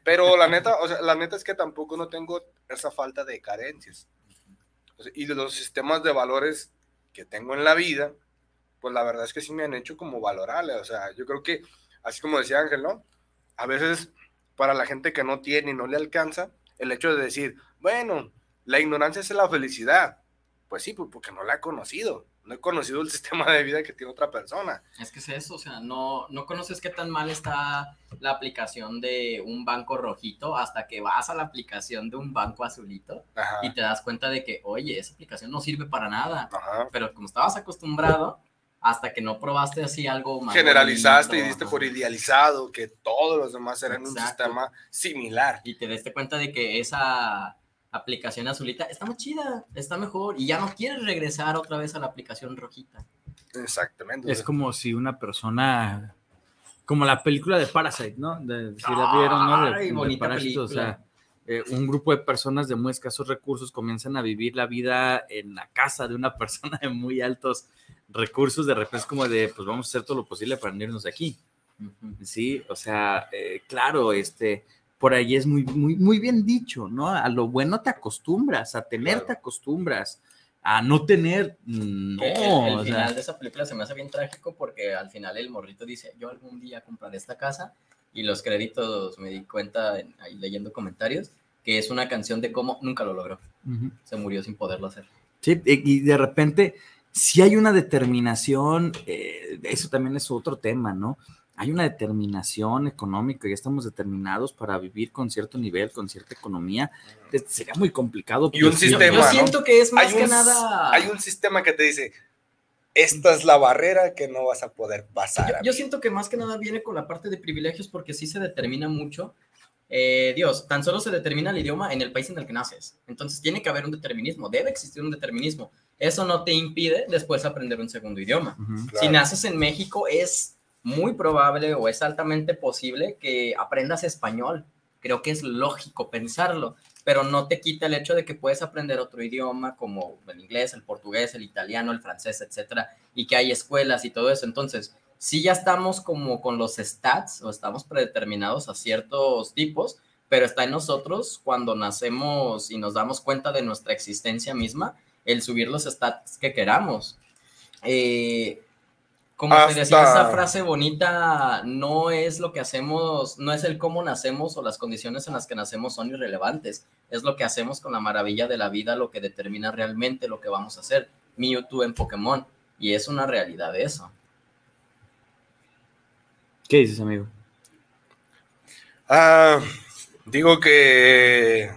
Pero la neta, o sea, la neta es que tampoco no tengo esa falta de carencias. O sea, y de los sistemas de valores que tengo en la vida, pues la verdad es que sí me han hecho como valorarle. O sea, yo creo que, así como decía Ángel, ¿no? A veces para la gente que no tiene y no le alcanza, el hecho de decir, bueno, la ignorancia es la felicidad. Pues sí, pues porque no la he conocido. No he conocido el sistema de vida que tiene otra persona. Es que es eso, o sea, no, no conoces qué tan mal está la aplicación de un banco rojito hasta que vas a la aplicación de un banco azulito Ajá. y te das cuenta de que, oye, esa aplicación no sirve para nada. Pero como estabas acostumbrado, hasta que no probaste así algo más. Generalizaste bonito, y diste por idealizado que todos los demás eran Exacto. un sistema similar. Y te diste cuenta de que esa aplicación azulita está más chida, está mejor y ya no quieres regresar otra vez a la aplicación rojita. Exactamente. Es como si una persona, como la película de Parasite, ¿no? De, si la vieron, ¿no? De, Ay, bonita de Parásito, película. o sea, eh, un grupo de personas de muy escasos recursos comienzan a vivir la vida en la casa de una persona de muy altos recursos, de repente es como de, pues vamos a hacer todo lo posible para irnos de aquí. Uh -huh. Sí, o sea, eh, claro, este, por ahí es muy, muy, muy bien dicho, ¿no? A lo bueno te acostumbras, a tener claro. te acostumbras. a no tener, no. Que el, el o sea, final de esa película se me hace bien trágico porque al final el morrito dice, yo algún día compraré esta casa y los créditos me di cuenta en- ahí leyendo comentarios que es una canción de cómo nunca lo logró. Se murió sin poderlo hacer. Sí, y de repente, si hay una determinación, eh, eso también es otro tema, ¿no? Hay una determinación económica, ya estamos determinados para vivir con cierto nivel, con cierta economía. Es- Sería muy complicado. Y un sistema. yo ¿no? siento que es más Hay que un- nada- Hay un sistema que te dice: esta es la barrera que no vas a poder pasar. Yo, yo siento que más que nada viene con la parte de privilegios porque sí se determina mucho. Eh, Dios, tan solo se determina el idioma en el país en el que naces. Entonces tiene que haber un determinismo, debe existir un determinismo. Eso no te impide después aprender un segundo idioma. Si naces en México es muy probable o es altamente posible que aprendas español. Creo que es lógico pensarlo, pero no te quita el hecho de que puedes aprender otro idioma como el inglés, el portugués, el italiano, el francés, etcétera, y que hay escuelas y todo eso. Entonces, sí ya estamos como con los stats o estamos predeterminados a ciertos tipos, pero está en nosotros cuando nacemos y nos damos cuenta de nuestra existencia misma, el subir los stats que queramos. Eh, como te decía, esa frase bonita no es lo que hacemos, no es el cómo nacemos o las condiciones en las que nacemos son irrelevantes, es lo que hacemos con la maravilla de la vida lo que determina realmente lo que vamos a hacer. Mewtwo en Pokémon, y es una realidad de eso. ¿Qué dices, amigo? Ah, digo que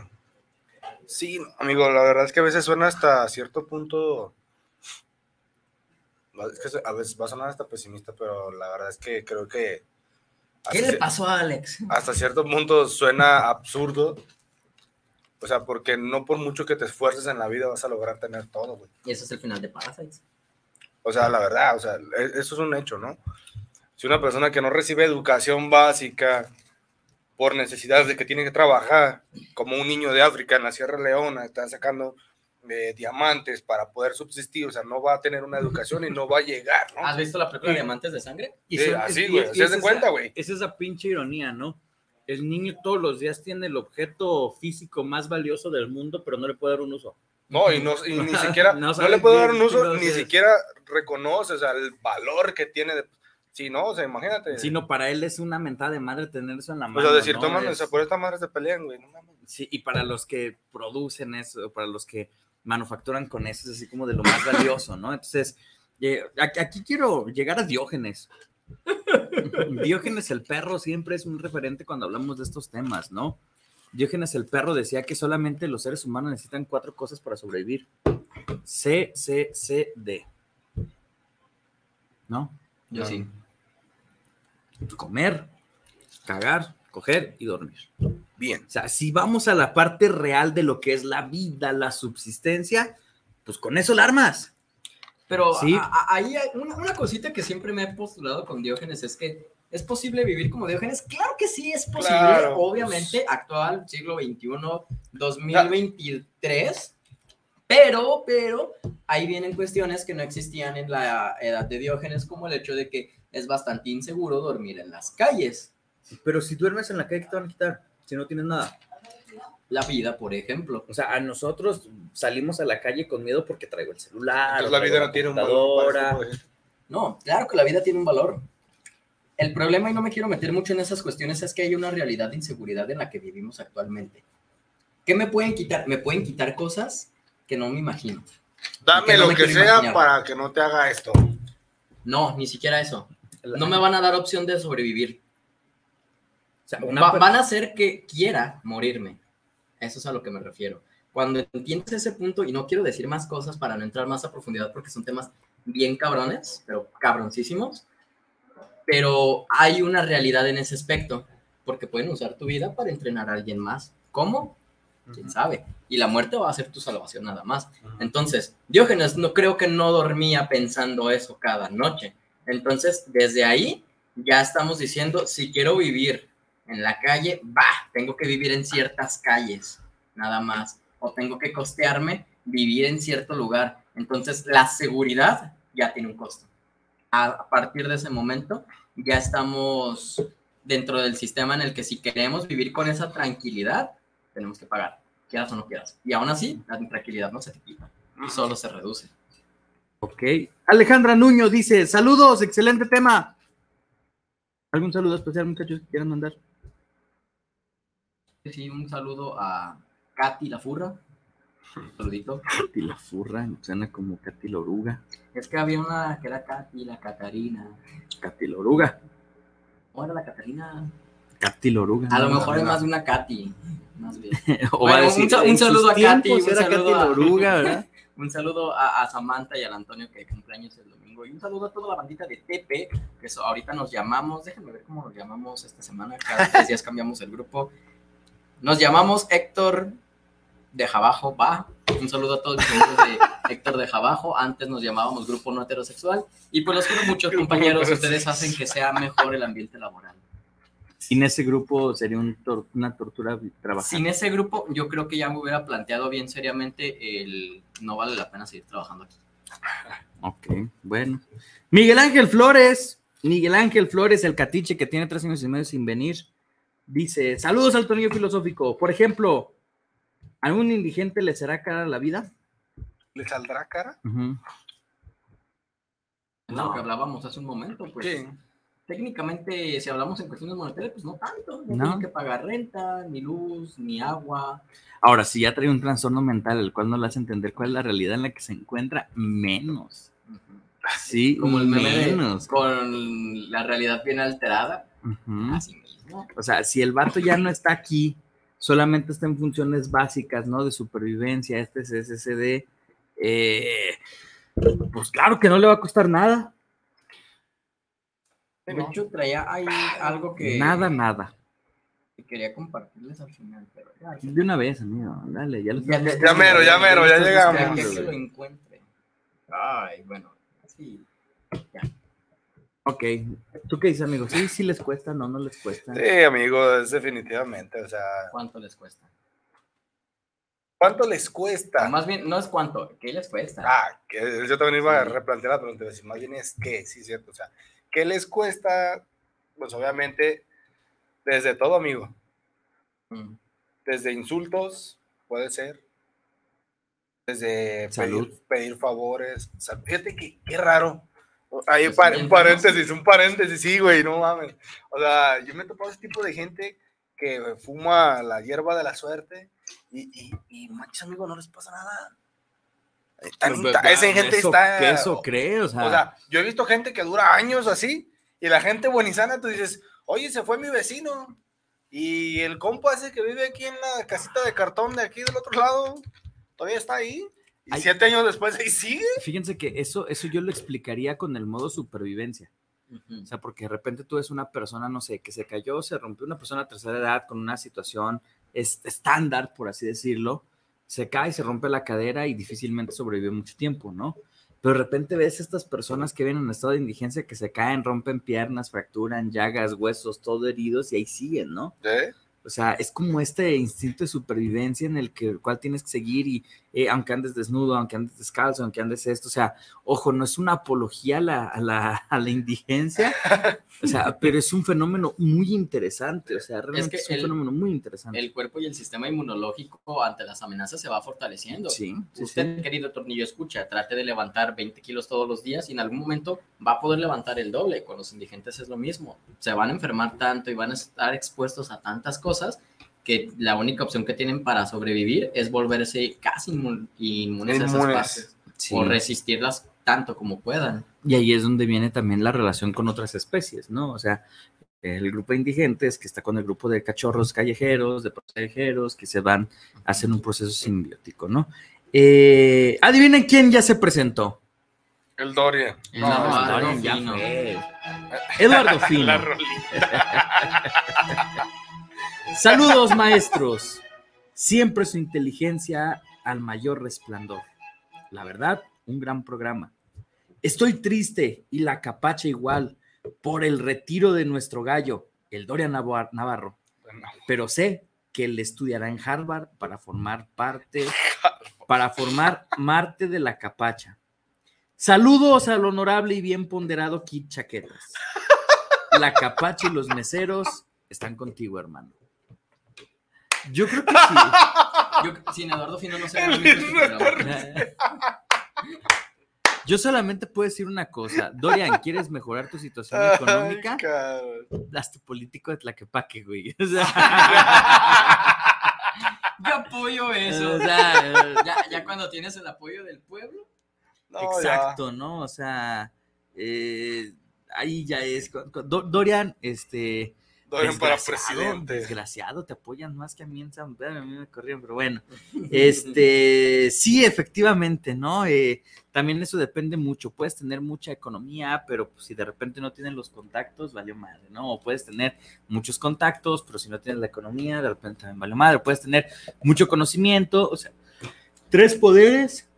sí, amigo, la verdad es que a veces suena hasta cierto punto. Es que a veces va a sonar hasta pesimista, pero la verdad es que creo que. ¿Qué le pasó a Alex? Hasta cierto punto suena absurdo. O sea, porque no por mucho que te esfuerces en la vida vas a lograr tener todo, güey. Y ese es el final de Parasites. O sea, la verdad, o sea, e- eso es un hecho, ¿no? Si una persona que no recibe educación básica por necesidades de que tiene que trabajar, como un niño de África en la Sierra Leona, está sacando eh, diamantes para poder subsistir, o sea, no va a tener una educación y no va a llegar, ¿no? ¿Has visto la película Diamantes de Sangre? Sí, son- así, y- güey, y así haz de es cuenta, esa- güey. Es esa pinche ironía, ¿no? El niño todos los días tiene el objeto físico más valioso del mundo, pero no le puede dar un uso. No, y, no, y ni siquiera, No no, le puedo qué dar un uso, ni es. siquiera reconoce, o sea, el valor que tiene. De, sí, no, o sea, imagínate. Sino para él es una mentada de madre tener eso en la o mano. sea, decir, ¿no? toman, o Es- sea, por esta madre se pelean, güey, no mames. Sí, y para los que producen eso, para los que manufacturan con eso, es así como de lo más valioso, ¿no? Entonces, eh, aquí quiero llegar a Diógenes. Diógenes el perro siempre es un referente cuando hablamos de estos temas, ¿no? Diógenes el perro decía que solamente los seres humanos necesitan cuatro cosas para sobrevivir. C, C, C, D. ¿No? Yo sí. Comer, cagar, coger y dormir. Bien. O sea, si vamos a la parte real de lo que es la vida, la subsistencia, pues con eso la armas. Pero Sí. a- a- ahí hay una, una cosita que siempre me he postulado con Diógenes es que ¿es posible vivir como Diógenes? Claro que sí, es posible. Claro, obviamente, actual, siglo XXI, 2023. Pero, pero, ahí vienen cuestiones que no existían en la edad de Diógenes, como el hecho de que es bastante inseguro dormir en las calles. Pero si duermes en la calle, ¿qué te van a quitar? Si no tienes nada. La vida, por ejemplo. O sea, a nosotros salimos a la calle con miedo porque traigo el celular. Entonces la vida no tiene un valor No, claro que la vida tiene un valor. El problema, y no me quiero meter mucho en esas cuestiones, es que hay una realidad de inseguridad en la que vivimos actualmente. ¿Qué me pueden quitar? Me pueden quitar cosas que no me imagino. Dame Que no lo que sea imaginar. para que no te haga esto. No, ni siquiera eso. No me van a dar opción de sobrevivir. O sea, una Va- van a hacer que quiera morirme. Eso es a lo que me refiero. Cuando entiendes ese punto, y no quiero decir más cosas para no entrar más a profundidad porque son temas bien cabrones, pero cabroncísimos, pero hay una realidad en ese aspecto, porque pueden usar tu vida para entrenar a alguien más. ¿Cómo? ¿Quién sabe? Y la muerte va a ser tu salvación nada más. Entonces, Diógenes no creo que no dormía pensando eso cada noche. Entonces, desde ahí ya estamos diciendo, si quiero vivir en la calle, va, tengo que vivir en ciertas calles, nada más. O tengo que costearme vivir en cierto lugar. Entonces, la seguridad ya tiene un costo. A partir de ese momento, ya estamos dentro del sistema en el que si queremos vivir con esa tranquilidad, tenemos que pagar, quieras o no quieras. Y aún así, la tranquilidad no se te solo se reduce. Ok. Alejandra Nuño dice, saludos, excelente tema. ¿Algún saludo especial, muchachos, que quieran mandar? Sí, un saludo a Katy la Furra. Un saludito. Katy la Furra, suena como Katy la Oruga. Es que había una que era Katy la Catarina. Katy la Oruga. ¿Cómo era la Catarina? Katy la Oruga. A lo mejor es más de una Katy. Más bien. O va a Bueno, decir, un, saludo a Katy. Un saludo Katy la a- Oruga, ¿verdad? un saludo a, a Samantha y al Antonio que cumpleaños el domingo. Y un saludo a toda la bandita de Tepe, que so- ahorita nos llamamos. Déjenme ver cómo nos llamamos esta semana. Cada tres días cambiamos el grupo. Nos llamamos Héctor de Jabajo, va. Un saludo a todos los amigos de Héctor de Jabajo. Antes nos llamábamos Grupo No Heterosexual. Y pues los quiero mucho, Grupo compañeros. Ustedes hacen que sea mejor el ambiente laboral. Sin ese grupo sería un tor- una tortura trabajar. Sin ese grupo, yo creo que ya me hubiera planteado bien seriamente el no vale la pena seguir trabajando aquí. Ok, bueno. Miguel Ángel Flores, Miguel Ángel Flores, el catiche que tiene tres años y medio sin venir, dice, saludos al tornillo filosófico. Por ejemplo, ¿a un indigente le será cara la vida? ¿Le saldrá cara? Ujú. Es lo que hablábamos hace un momento, pues. Sí. Técnicamente, si hablamos en cuestiones monetarias, pues no tanto. No, No. tienen que pagar renta, ni luz, ni agua. Ahora, si ya trae un trastorno mental, el cual no le hace entender cuál es la realidad en la que se encuentra, menos. Sí, Como el meme menos. con la realidad bien alterada. Ujú. Así mismo. O sea, si el vato ya no está aquí, solamente está en funciones básicas, ¿no? De supervivencia, este es SSD, eh, pues claro que no le va a costar nada. De hecho, traía ahí algo que, Nada, nada. que quería compartirles al final, pero ya. De una vez, amigo, dale, ya lo Ya, Ya mero, ya mero, ya llegamos. Buscando, que lo encuentre. Ay, bueno, así. Ok, ¿tú qué dices, amigo? ¿Sí, sí les cuesta? No, no les cuesta. Sí, amigo, es definitivamente, o sea, ¿Cuánto les cuesta? ¿cuánto les cuesta? O más bien, no es cuánto, ¿qué les cuesta? Ah, que yo también iba a replantear la pregunta, decir, más bien es qué, sí, cierto, o sea, ¿qué les cuesta? Pues obviamente, desde todo, amigo, Mm. desde insultos, puede ser, desde Salud. pedir, pedir favores, sal- fíjate que qué raro, Ahí Pues, un paréntesis, un paréntesis, sí, güey, no mames. O sea, yo me he topado ese tipo de gente que fuma la hierba de la suerte y, y, y manches, amigo, no les pasa nada. Tan Pues, pues, esa gente eso- está. eso cree, o sea. O sea, yo he visto gente que dura años así y la gente buenizana, tú dices, oye, se fue mi vecino. Y el compa ese que vive aquí en la casita de cartón de aquí del otro lado, todavía está ahí. Y Ay. siete años después ahí sigue. Fíjense que eso, eso yo lo explicaría con el modo supervivencia. O sea, porque de repente tú ves una persona, no sé, que se cayó, se rompió una persona de tercera edad con una situación es- estándar, por así decirlo, se cae, se rompe la cadera y difícilmente sobrevive mucho tiempo, ¿no? Pero de repente ves estas personas que vienen en estado de indigencia que se caen, rompen piernas, fracturan, llagas, huesos, todo heridos y ahí siguen, ¿no? ¿Eh? O sea, es como este instinto de supervivencia en el que el cual tienes que seguir y eh, aunque andes desnudo, aunque andes descalzo, aunque andes esto, o sea, ojo, no es una apología a la, a la, a la indigencia, o sea, pero es un fenómeno muy interesante, o sea, realmente que es, un el- fenómeno muy interesante. El cuerpo y el sistema inmunológico ante las amenazas se va fortaleciendo. Sí, sí, Usted, sí. querido tornillo, escucha, trate de levantar 20 kilos todos los días y en algún momento va a poder levantar el doble. Con los indigentes es lo mismo. Se van a enfermar tanto y van a estar expuestos a tantas cosas que la única opción que tienen para sobrevivir es volverse casi inmun- inmunes a esas fases Sí. o resistirlas tanto como puedan. Y ahí es donde viene también la relación con otras especies, ¿no? O sea, el grupo de indigentes que está con el grupo de cachorros callejeros, de callejeros, que se van a hacer un proceso simbiótico, ¿no? Eh, adivinen quién ya se presentó. El Doria. El No, Eduardo Dorian ya Fino. fue. Eduardo Fino. La rolita. Saludos, maestros. Siempre su inteligencia al mayor resplandor. La verdad, un gran programa. Estoy triste y la capacha igual por el retiro de nuestro gallo, el Navar- Navarro. Pero sé que él estudiará en Harvard para formar parte, para formar Marte de la capacha. Saludos al honorable y bien ponderado Kit Chaquetas. La capacha y los meseros están contigo, hermano. Yo creo que sí. Yo, sin Eduardo Fino no sería este. Yo solamente puedo decir una cosa. Dorian, ¿quieres mejorar tu situación económica? Haz tu político de Tlaquepaque, güey. O sea, Yo apoyo eso. O sea, ya, ya cuando tienes el apoyo del pueblo. exacto, ¿no? O sea, eh, ahí ya es. Dorian, este. Dorian para desgraciado, presidente. Desgraciado, te apoyan más que a mí en San Pedro, a mí me corrieron, pero bueno. Este, sí, efectivamente, ¿no? Eh, también eso depende mucho. Puedes tener mucha economía, pero pues, si de repente no tienes los contactos, valió madre, ¿no? O puedes tener muchos contactos, pero si no tienes la economía, de repente también valió madre. Puedes tener mucho conocimiento, o sea, tres poderes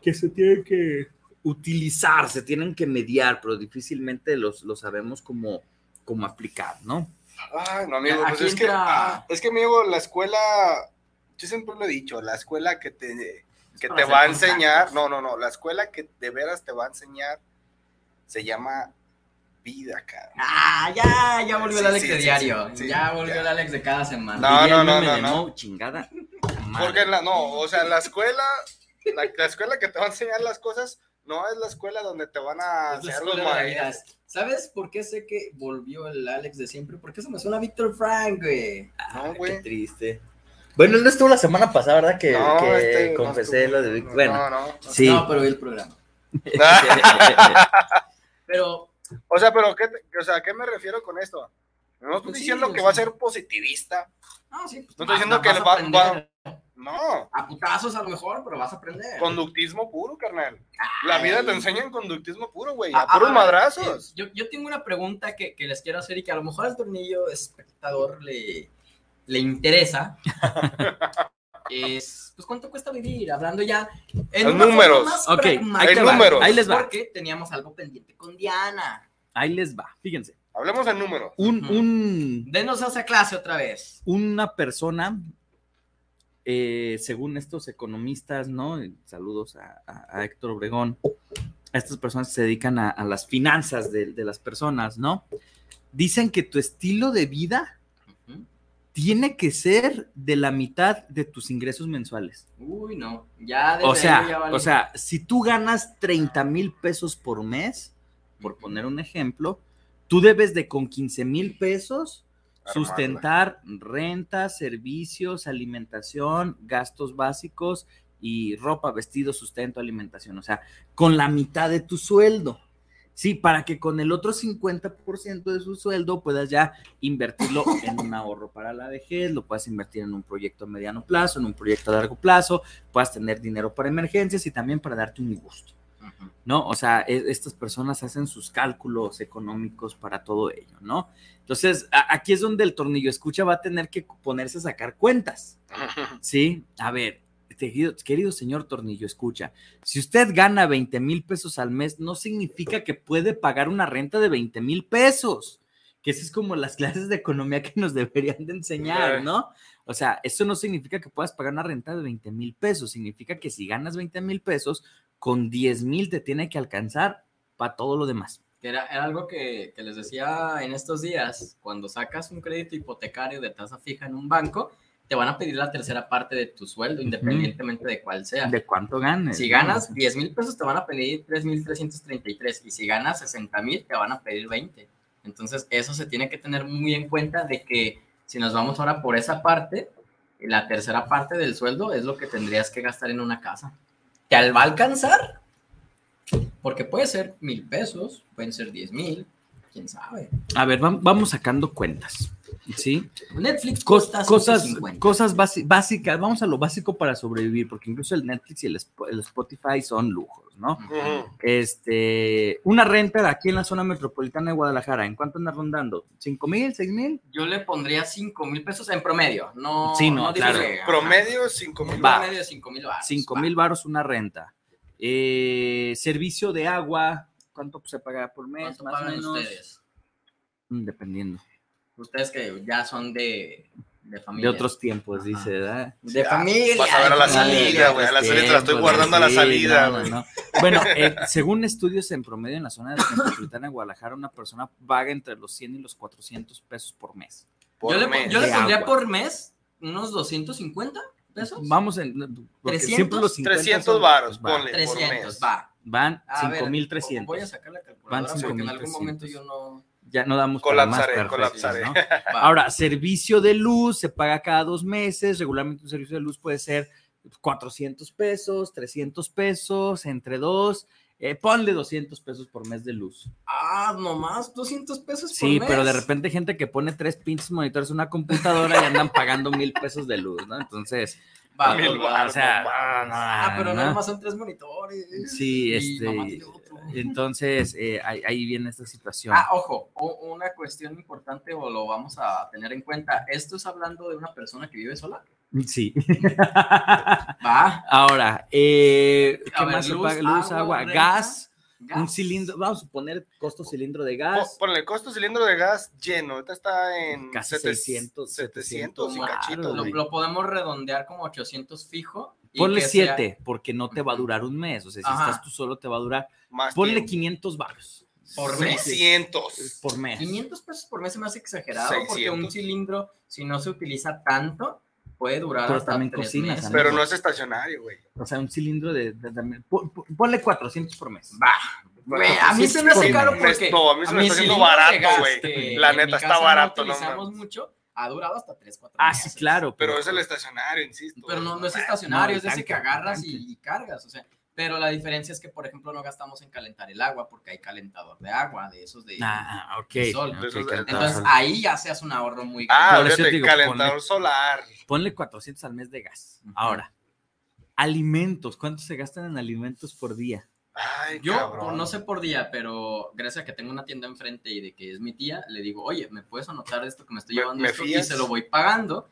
que se tienen que utilizar, se tienen que mediar, pero difícilmente los, los sabemos cómo, cómo aplicar, ¿no? Ay, no, amigo, pues es que, ah, es que, amigo, la escuela, yo siempre lo he dicho, la escuela que te, que te va a enseñar, contactos. no, no, no, la escuela que de veras te va a enseñar se llama vida, cara. Ah, ya, ya volvió Sí, el Alex sí, de sí, diario. ya volvió el Alex de cada semana. No, no, no, no, no. chingada. Porque la, no, o sea, la escuela, la, la escuela que te va a enseñar las cosas, no es la escuela donde te van a Es enseñar los maestros. ¿Sabes por qué sé que volvió el Alex de siempre? Porque eso me suena a Víctor Frank, güey. No, Qué güey. triste. Bueno, él no estuvo la semana pasada, ¿verdad? Que, No, que este no confesé estuvo. lo de Vic- Bueno, No, no, no. sí. No, pero vi el programa. Pero, O sea, pero ¿qué, te- o sea, ¿a qué me refiero con esto? No estoy Pues diciendo que va a ser positivista. no, sí. pues, No estoy diciendo que va, va- No, A putazos a lo mejor, pero vas a aprender. conductismo puro, carnal. La vida te enseña en conductismo puro, güey. A Ah, puros ah, madrazos. eh, Yo, yo tengo una pregunta que, que les quiero hacer y que a lo mejor al tornillo espectador le, le interesa. es, pues, ¿cuánto cuesta vivir? Hablando ya en números. más Ok, ahí números. Ahí les va. Porque teníamos algo pendiente con Diana. Ahí les va. Fíjense. Hablemos en números. Un, un, Denos esa clase otra vez. una persona, eh, según estos economistas, ¿no? Eh, Saludos a, a- a Héctor Obregón. A estas personas que se dedican a, a las finanzas de, de las personas, ¿no? Dicen que tu estilo de vida tiene que ser de la mitad de tus ingresos mensuales. Uy, no. Ya desde O sea, ya vale. o sea, si tú ganas 30 mil pesos por mes, por poner un ejemplo, tú debes de con 15 mil pesos Sustentar renta, servicios, alimentación, gastos básicos y ropa, vestido, sustento, alimentación. O sea, con la mitad de tu sueldo. Sí, para que con el otro 50% de su sueldo puedas ya invertirlo en un ahorro para la vejez, lo puedas invertir en un proyecto a mediano plazo, en un proyecto a largo plazo, puedas tener dinero para emergencias y también para darte un gusto. ¿No? O sea, e- estas personas hacen sus cálculos económicos para todo ello, ¿no? Entonces, a- aquí es donde el tornillo escucha va a tener que ponerse a sacar cuentas, ¿sí? A ver, querido, querido señor tornillo escucha, si usted gana 20 mil pesos al mes, no significa que puede pagar una renta de 20 mil pesos, que esas es como las clases de economía que nos deberían de enseñar, Ok. ¿no? O sea, eso no significa que puedas pagar una renta de 20 mil pesos, significa que si ganas 20 mil pesos, con 10 mil te tiene que alcanzar para todo lo demás. Era, era algo que, que les decía en estos días, cuando sacas un crédito hipotecario de tasa fija en un banco, te van a pedir la tercera parte de tu sueldo, independientemente de cuál sea. De cuánto ganes. Si ganas 10 mil pesos, te van a pedir 3.333. Y si ganas 60 mil, te van a pedir 20. Entonces, eso se tiene que tener muy en cuenta de que si nos vamos ahora por esa parte, la tercera parte del sueldo es lo que tendrías que gastar en una casa. ¿Te va a alcanzar? Porque puede ser mil pesos, pueden ser 10 mil, quién sabe. A ver, vam- vamos sacando cuentas, ¿sí? Netflix cuesta cosas 150. cosas básicas, vamos a lo básico para sobrevivir, porque incluso el Netflix y el, Sp- el Spotify son lujos, ¿no? Este, una renta de aquí en la zona metropolitana de Guadalajara, ¿en cuánto anda rondando? ¿Cinco mil, seis mil? Yo le pondría 5 mil pesos en promedio. No, Sí, no, claro. Promedio 5 mil. Va. promedio de 5 mil baros. Cinco mil baros una renta. Eh, servicio de agua, ¿cuánto se paga por mes? ¿Cuánto Más o menos. ustedes? Mm, Dependiendo. Ustedes que ya son de, de De familia. otros tiempos, dice, ¿verdad? De Ya, familia. vas a ver a la de salida, güey, a la salida te la estoy guardando a la salida, no, no, güey. no. Bueno, eh, según estudios en promedio en la zona de metropolitana de Guadalajara, una persona paga entre los 100 y los 400 pesos por mes. Por Yo le, mes. yo le de pondría agua. por mes unos 250. pesos? Vamos en. porque 300, siempre los 50 300 son- varos, va. ponle. por 300, mes. va. Van A ver, 5300. Voy a sacar la Van calculadora porque en algún 5300. momento yo no... Ya no damos para más Colapsaré, colapsaré. ¿no? Ahora, servicio de luz se paga cada dos meses. Regularmente un servicio de luz puede ser 400 pesos, 300 pesos, entre dos. Eh, ponle 200 pesos por mes de luz. Ah, nomás 200 pesos por Sí, mes. pero de repente gente que pone tres pinches monitores en una computadora y andan pagando mil pesos de luz, ¿no? Entonces, O sea, no, no, Ah, pero nada más son tres monitores. Sí, este, entonces eh, ahí, ahí viene esta situación. Ah, ojo, una cuestión importante o lo vamos a tener en cuenta. Esto es hablando de una persona que vive sola. Sí. Va. Ahora, eh, ¿qué ver, más se luz, paga? Luz, agua, gas, gas. un cilindro, vamos a poner costo cilindro de Po- gas, Ponle costo cilindro de gas lleno. Ahorita está en Casi sete- 600, 700 y cachito. Lo, lo podemos redondear como 800 fijo. y ponle que sea- 7, porque no te va a durar un mes, o sea, si Ajá. estás tú solo te va a durar, Más ponle tiempo. 500 varos. ¿Por mes? 600. Por mes. 500 pesos por mes se me hace exagerado porque un 600. cilindro, si no se utiliza tanto, puede durar Pero hasta también tres cocinas, meses. Pero no es estacionario, güey. O sea, un cilindro de, de- de- pon- pon- ponle 400 por mes. Va. Güey, a mí se me hace caro porque No, a mí se me está haciendo barato, güey. La neta está barato, no utilizamos mucho, ha durado hasta 3, 4 Ah, meses. sí, claro. Pero es el estacionario, insisto. Pero no, no es estacionario, No, es ese que agarras y, y cargas, o sea. Pero la diferencia es que, por ejemplo, no gastamos en calentar el agua porque hay calentador de agua, de esos de, Ah, de sol. Entonces, ahí ya se hace un ahorro muy Ah, grande. Por eso te digo, calentador ponle- solar. Ponle 400 al mes de gas. Ahora, alimentos. ¿Cuánto se gastan en alimentos por día? Ay, Yo por- no sé por día, pero gracias a que tengo una tienda enfrente y de que es mi tía, le digo, oye, ¿me puedes anotar esto que me estoy ¿Me- llevando me esto? Y se lo voy pagando.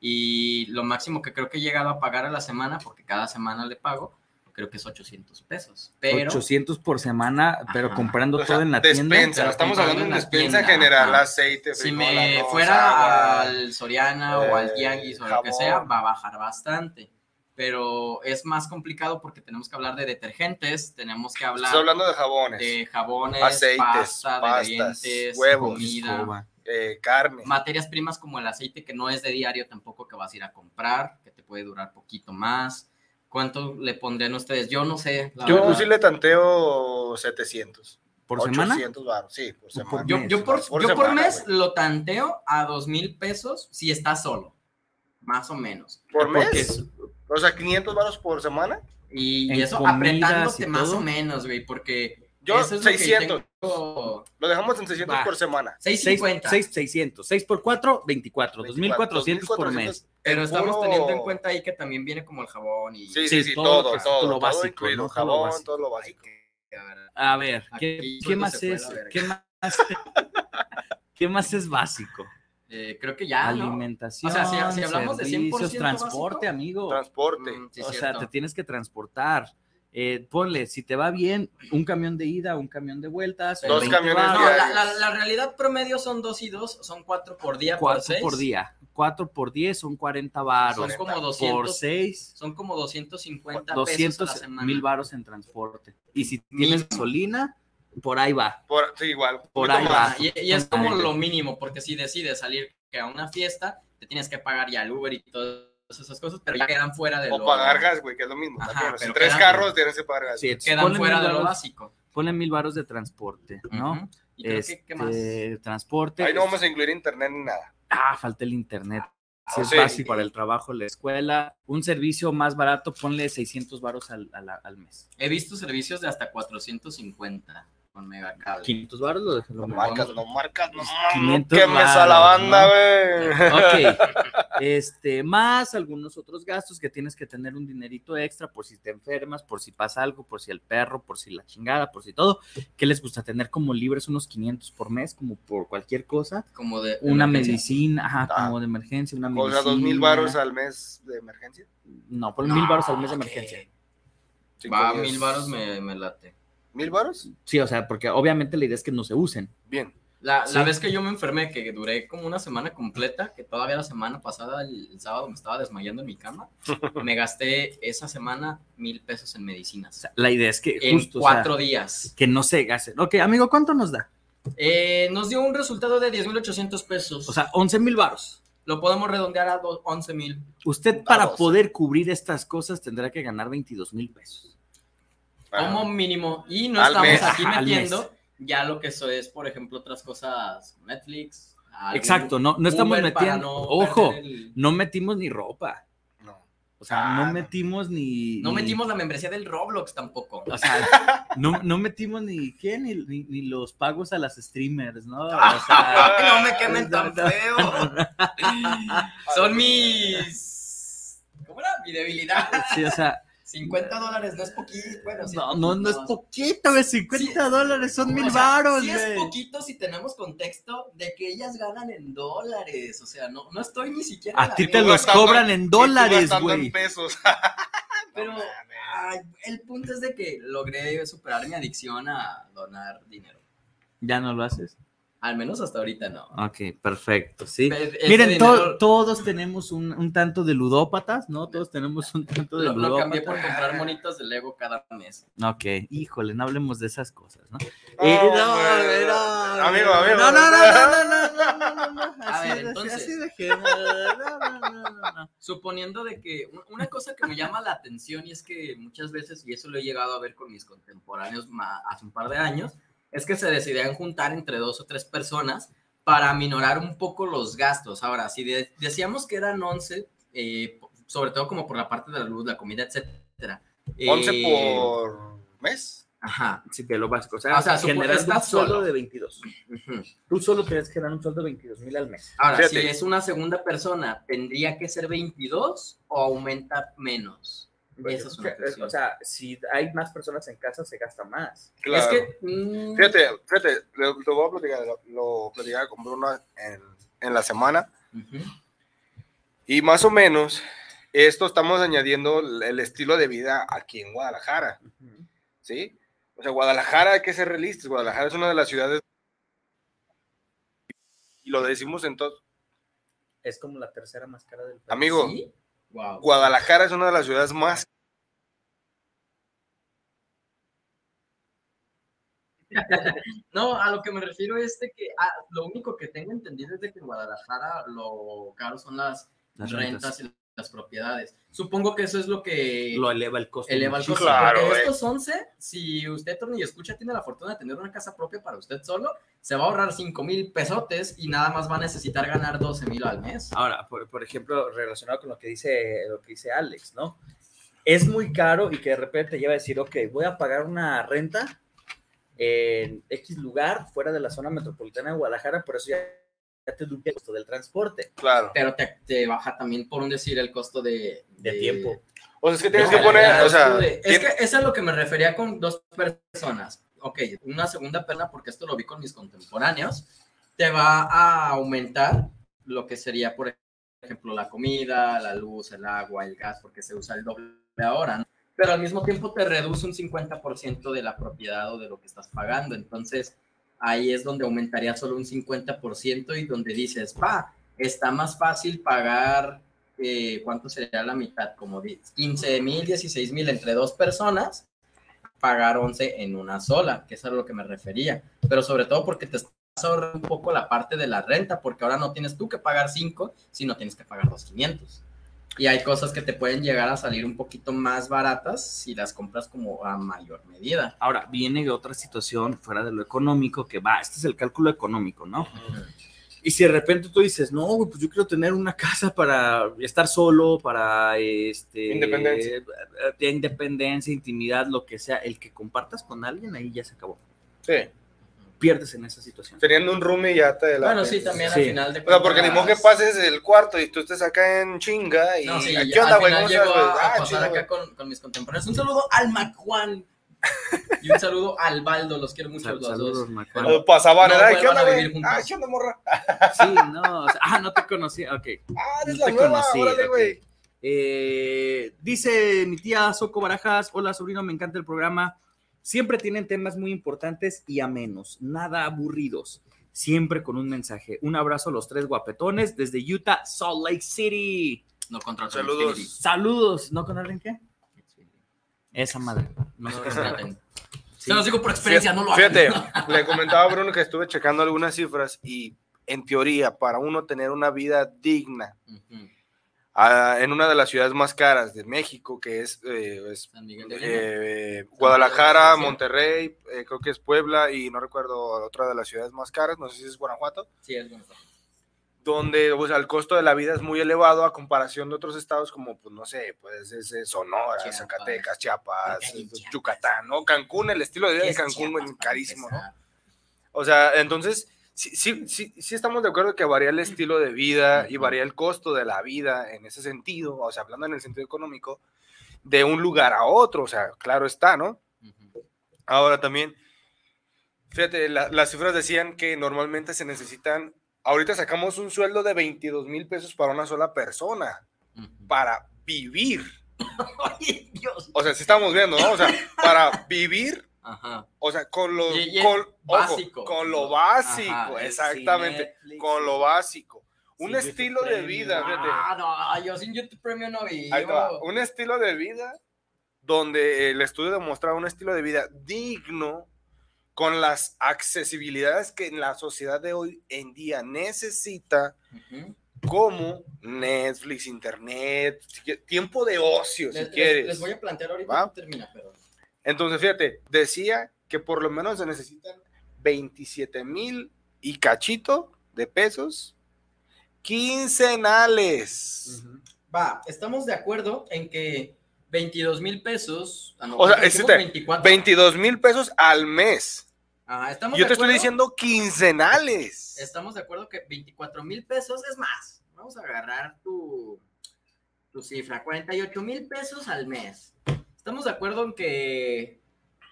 Y lo máximo que creo que he llegado a pagar a la semana, porque cada semana le pago, creo que es 800 pesos. Pero 800 por semana, pero Ajá. comprando O sea, todo en la tienda. despensa. Pero Estamos hablando de en la despensa tienda, general, ajá. aceite, si me arroz, fuera agua. al Soriana o al eh, Tianguis o lo que sea, va a bajar bastante. Pero es más complicado porque tenemos que hablar de detergentes, tenemos que hablar Estoy hablando de jabones, de jabones, aceites, pasta, pastas, ingredientes, huevos, comida, escoba. eh, carne. materias primas como el aceite que no es de diario tampoco que vas a ir a comprar, que te puede durar poquito más. ¿Cuánto le pondrían ustedes? Yo no sé. la Yo sí le tanteo 700. ¿Por semana? 800 baros, sí, por semana. yo, yo por, Por yo por semana, mes güey. lo tanteo a dos mil pesos si estás solo, más o menos. ¿Por Porque mes? es- O sea, 500 baros por semana. Y, eso apretándote y más todo. o menos, güey, porque Yo, es lo que 600. tengo- Lo dejamos en 600 Va. por semana. 650. 6, 600. 6 por 4, 24. 2400 por 2400. mes. Pero estamos puro- teniendo en cuenta ahí que también viene como el jabón y Sí, Sí, sí, sí, todo todo, lo todo, todo lo todo básico, incluido, ¿no? Todo lo jabón, básico. todo lo básico. A ver, ¿qué, qué más es? ¿Qué más, ¿Qué más es básico? Eh, creo que ya, ¿no? Alimentación, O sea, si, si hablamos de 100% servicios, transporte, básico, amigo. Transporte. mm, sí, o sea, cierto. te tienes que transportar. Eh, ponle, si te va bien, un camión de ida, un camión de vueltas. Dos 20 camiones No, la, la- la realidad promedio son dos y dos, son cuatro por día, por cuatro seis. por día. 4 por 10 son 40 varos. Son como Por 200, 6, son como 250 pesos a la 200 semana. mil varos en transporte. Y si tienes Mínimo. gasolina, por ahí va. Por, sí, igual. Por ahí va. Y, y es como lo mínimo, porque si decides salir que a una fiesta, te tienes que pagar ya el Uber y todas esas cosas, pero ya quedan fuera de O lo... pagar gas, güey, que es lo mismo. Ajá. Si pero tres quedan- carros tienes que pagar gas. Sí, Quedan ponle fuera de lo básico. Ponle mil varos de transporte, ¿no? ¿Y creo que, qué más? Este, Transporte. Ahí no vamos a incluir internet ni nada. Ah, falta el internet. Si Ah, es sí. fácil para el trabajo, la escuela. Un servicio más barato, ponle 600 varos al, al, al mes. He visto servicios de hasta 450 con megacable. 500 varos lo dejo. No marcas, no marcas, no, no 500 quemes a la banda, ¿no? güey. Ok. Este, más algunos otros gastos que tienes que tener un dinerito extra por si te enfermas, por si pasa algo, por si el perro, por si la chingada, por si todo. ¿Qué les gusta tener como libres unos 500 por mes, como por cualquier cosa? Como de Una emergencia. medicina, ajá, Ah. como de emergencia, una O medicina. sea, dos mil baros al mes de emergencia. No, por mil baros al mes de emergencia. Va, días. mil varos me, me late. ¿Mil baros? Sí, o sea, porque obviamente la idea es que no se usen. Bien. La, la vez que yo me enfermé, que duré como una semana completa, que todavía la semana pasada, el, el sábado, me estaba desmayando en mi cama, me gasté esa semana mil pesos en medicinas. La idea es que en justo, o sea, cuatro días. que no se gasten. Ok, amigo, ¿cuánto nos da? Eh, nos dio un resultado de 10.800 pesos. O sea, 11 mil varos. lo podemos redondear a do- 11 mil. Usted para poder cubrir estas cosas tendrá que ganar 22 mil pesos. Como mínimo. Y no Al estamos mes. aquí Al metiendo ya lo que eso es, por ejemplo, otras cosas, Netflix. Exacto, no, no estamos Uber metiendo. no ojo, el- no metimos ni ropa. O sea, no metimos ni. No ni- metimos la membresía del Roblox tampoco. O sea, no, no metimos ni qué, ni, ni, ni los pagos a las streamers, ¿no? O sea, no me quemen tan feo. Son mis. ¿Cómo era? Mi debilidad. Sí, o sea, 50 dólares no es poquito. Bueno, sí, no, no, no es poquito, güey. 50 dólares son mil varos, sí es güey. poquito si tenemos contexto de que ellas ganan en dólares. O sea, no, no estoy ni siquiera. A ti te los cobran en dólares, güey. pesos. Pero ay, el punto es de que logré superar mi adicción a donar dinero. ¿Ya no lo haces? Al menos hasta ahorita no. Ok, perfecto, sí. Miren, to- todos tenemos un, un tanto de ludópatas, ¿no? Todos tenemos un tanto de Lo, lo cambié por ludópatas. comprar monitos de Lego cada mes. Ok, híjole, no hablemos de esas cosas, ¿no? Oh, Eh, no, no, Amigo, amigo. No, no, no, no, no, no, no, no, no, A así ver, de- entonces. así de que- no, no. Suponiendo de que un- una cosa que me llama la atención y es que muchas veces, y eso lo he llegado a ver con mis contemporáneos hace un par de años, es que se decidían juntar entre dos o tres personas para minorar un poco los gastos. Ahora, si de- decíamos que eran 11, eh, sobre todo como por la parte de la luz, la comida, etcétera. 11 eh, por mes. Ajá. Sí, que lo básico. O sea, O sea, generando un estás sueldo solo. de 22. Tú solo tienes que dar un sueldo de 22 mil al mes. Ahora, Fíjate. si es una segunda persona, ¿tendría que ser 22 o aumenta menos? Esa es una o sea, si hay más personas en casa, se gasta más. Claro. Es que, mm, Fíjate, fíjate, lo, lo voy a platicar, lo, lo platicaba con Bruno en, en la semana. Y más o menos, esto estamos añadiendo el estilo de vida aquí en Guadalajara. ¿Sí? O sea, Guadalajara, hay que ser realistas. Guadalajara es una de las ciudades. Y lo decimos en todo. Es como la tercera más cara del país. Amigo, Wow. Guadalajara es una de las ciudades más. No, a lo que me refiero es de que ah, lo único que tengo entendido es de que en Guadalajara lo caro son las, Las rentas. y las propiedades. Supongo que eso es lo que Lo eleva el costo. eleva el costo. muchísimo. porque Claro, estos 11, si usted Tony escucha tiene la fortuna de tener una casa propia para usted solo, se va a ahorrar 5 mil pesotes y nada más va a necesitar ganar 12 mil al mes. Ahora, por, por ejemplo, relacionado con lo que dice lo que dice Alex, ¿no? Es muy caro y que de repente te lleva a decir, ok, voy a pagar una renta en X lugar fuera de la zona metropolitana de Guadalajara, por eso ya te duplica el costo del transporte. Claro. Pero te, te baja también, por un decir, el costo de, De tiempo. O sea, es que de tienes que poner, o sea, de- es que eso es a lo que me refería con dos personas. Ok, una segunda persona, porque esto lo vi con mis contemporáneos, te va a aumentar lo que sería, por ejemplo, la comida, la luz, el agua, el gas, porque se usa el doble ahora, ¿no? Pero al mismo tiempo te reduce un 50% de la propiedad o de lo que estás pagando. Entonces, ahí es donde aumentaría solo un 50% y donde dices, va, está más fácil pagar, eh, ¿cuánto sería la mitad? Como 15 mil, 16 mil entre dos personas, pagar 11 en una sola, que es a lo que me refería. Pero sobre todo porque te estás ahorrando un poco la parte de la renta, porque ahora no tienes tú que pagar 5, sino tienes que pagar 2,500. Y hay cosas que te pueden llegar a salir un poquito más baratas si las compras como a mayor medida. Ahora, viene otra situación fuera de lo económico, que va, este es el cálculo económico, ¿no? Y si de repente tú dices, no, pues yo quiero tener una casa para estar solo, para este, Independencia. eh, independencia, intimidad, lo que sea, el que compartas con alguien, ahí ya se acabó. Sí. Pierdes en esa situación. Teniendo un roomie ya te la. Bueno, sí, también al final de O sea, porque ni modo que pases el cuarto y tú estés acá en chinga y. No, sí, ¿qué onda, güey? a, a Ah, pasar acá con, con mis contemporáneos. Un saludo al Macuan y un saludo al Baldo, los quiero mucho Sal- los saludos, dos. Pero Pasaban, no. Ah, ¿qué onda, morra? Sí, no, o sea, ah, no te conocía, ok. Ah, eres no la te nueva, conocí, órale. Eh, dice mi tía Soco Barajas, hola sobrino, me encanta el programa. Siempre tienen temas muy importantes y amenos, nada aburridos. Siempre con un mensaje. Un abrazo a los tres guapetones desde Utah, Salt Lake City. No contra Saludos. Saludos. ¿No con alguien qué? Esa madre. No sé qué sea. Traten. Se los digo por experiencia, no lo hagan. Fíjate, le comentaba a Bruno que estuve checando algunas cifras y en teoría, para uno tener una vida digna, ah, en una de las ciudades más caras de México, que es, eh, es, eh, Guadalajara, Monterrey, eh, creo que es Puebla y no recuerdo otra de las ciudades más caras, no sé si es Guanajuato. Sí, es Guanajuato. Donde sea, el costo de la vida es muy elevado a comparación de otros estados como, pues no sé, pues es, Sonora, Chiapas. Zacatecas, Chiapas, Yucatán, ¿no? Cancún, el estilo de vida de Cancún es carísimo, ¿no? O sea, entonces, sí, sí, sí, sí estamos de acuerdo que varía el estilo de vida y varía el costo de la vida en ese sentido, o sea, hablando en el sentido económico, de un lugar a otro, o sea, claro está, ¿no? Ahora también, fíjate, la- las cifras decían que normalmente se necesitan, ahorita sacamos un sueldo de 22 mil pesos para una sola persona, para vivir. O sea, si estamos viendo, ¿no? O sea, para vivir, Ajá. o sea, con lo, Y- y con, ojo, básico. con lo básico, Ajá, exactamente, Netflix, con lo básico. Un estilo de vida. Ah, no, yo sin YouTube Premium no va, Un estilo de vida donde el estudio demostraba un estilo de vida digno con las accesibilidades que en la sociedad de hoy en día necesita, como Netflix, Internet, si tiempo de ocio, si Les, les- quieres. les voy a plantear ahorita termina, pero. Entonces, fíjate, decía que por lo menos se necesitan 27 mil y cachito de pesos quincenales. Va, estamos de acuerdo en que 22 mil pesos. ah, no, O sea, este, 24. 22 mil pesos al mes. Ajá, estamos Yo de te estoy diciendo quincenales. Estamos de acuerdo que 24 mil pesos es más. Vamos a agarrar tu, tu cifra, 48 mil pesos al mes. Estamos de acuerdo en que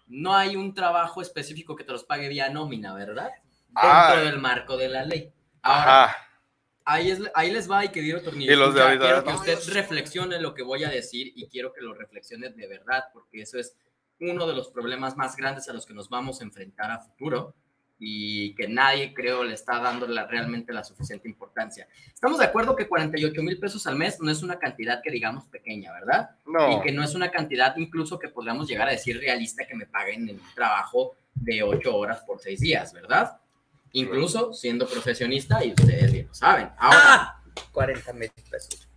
no hay un trabajo específico que te los pague vía nómina, ¿verdad? Dentro del marco de la ley. Ahora, Ajá. ahí, es, ahí les va y querido tornillo. Y los de ahorita, quiero que ¿no? usted reflexione lo que voy a decir y quiero que lo reflexione de verdad, porque eso es uno de los problemas más grandes a los que nos vamos a enfrentar a futuro y que nadie creo le está dando la- realmente la suficiente importancia. Estamos de acuerdo que 48 mil pesos al mes no es una cantidad que digamos pequeña, ¿verdad? No. Y que no es una cantidad incluso que podríamos llegar a decir realista que me paguen en un trabajo de 8 horas por 6 días, ¿verdad? Incluso siendo profesionista y ustedes bien lo saben. Ahora, 40 mil pesos.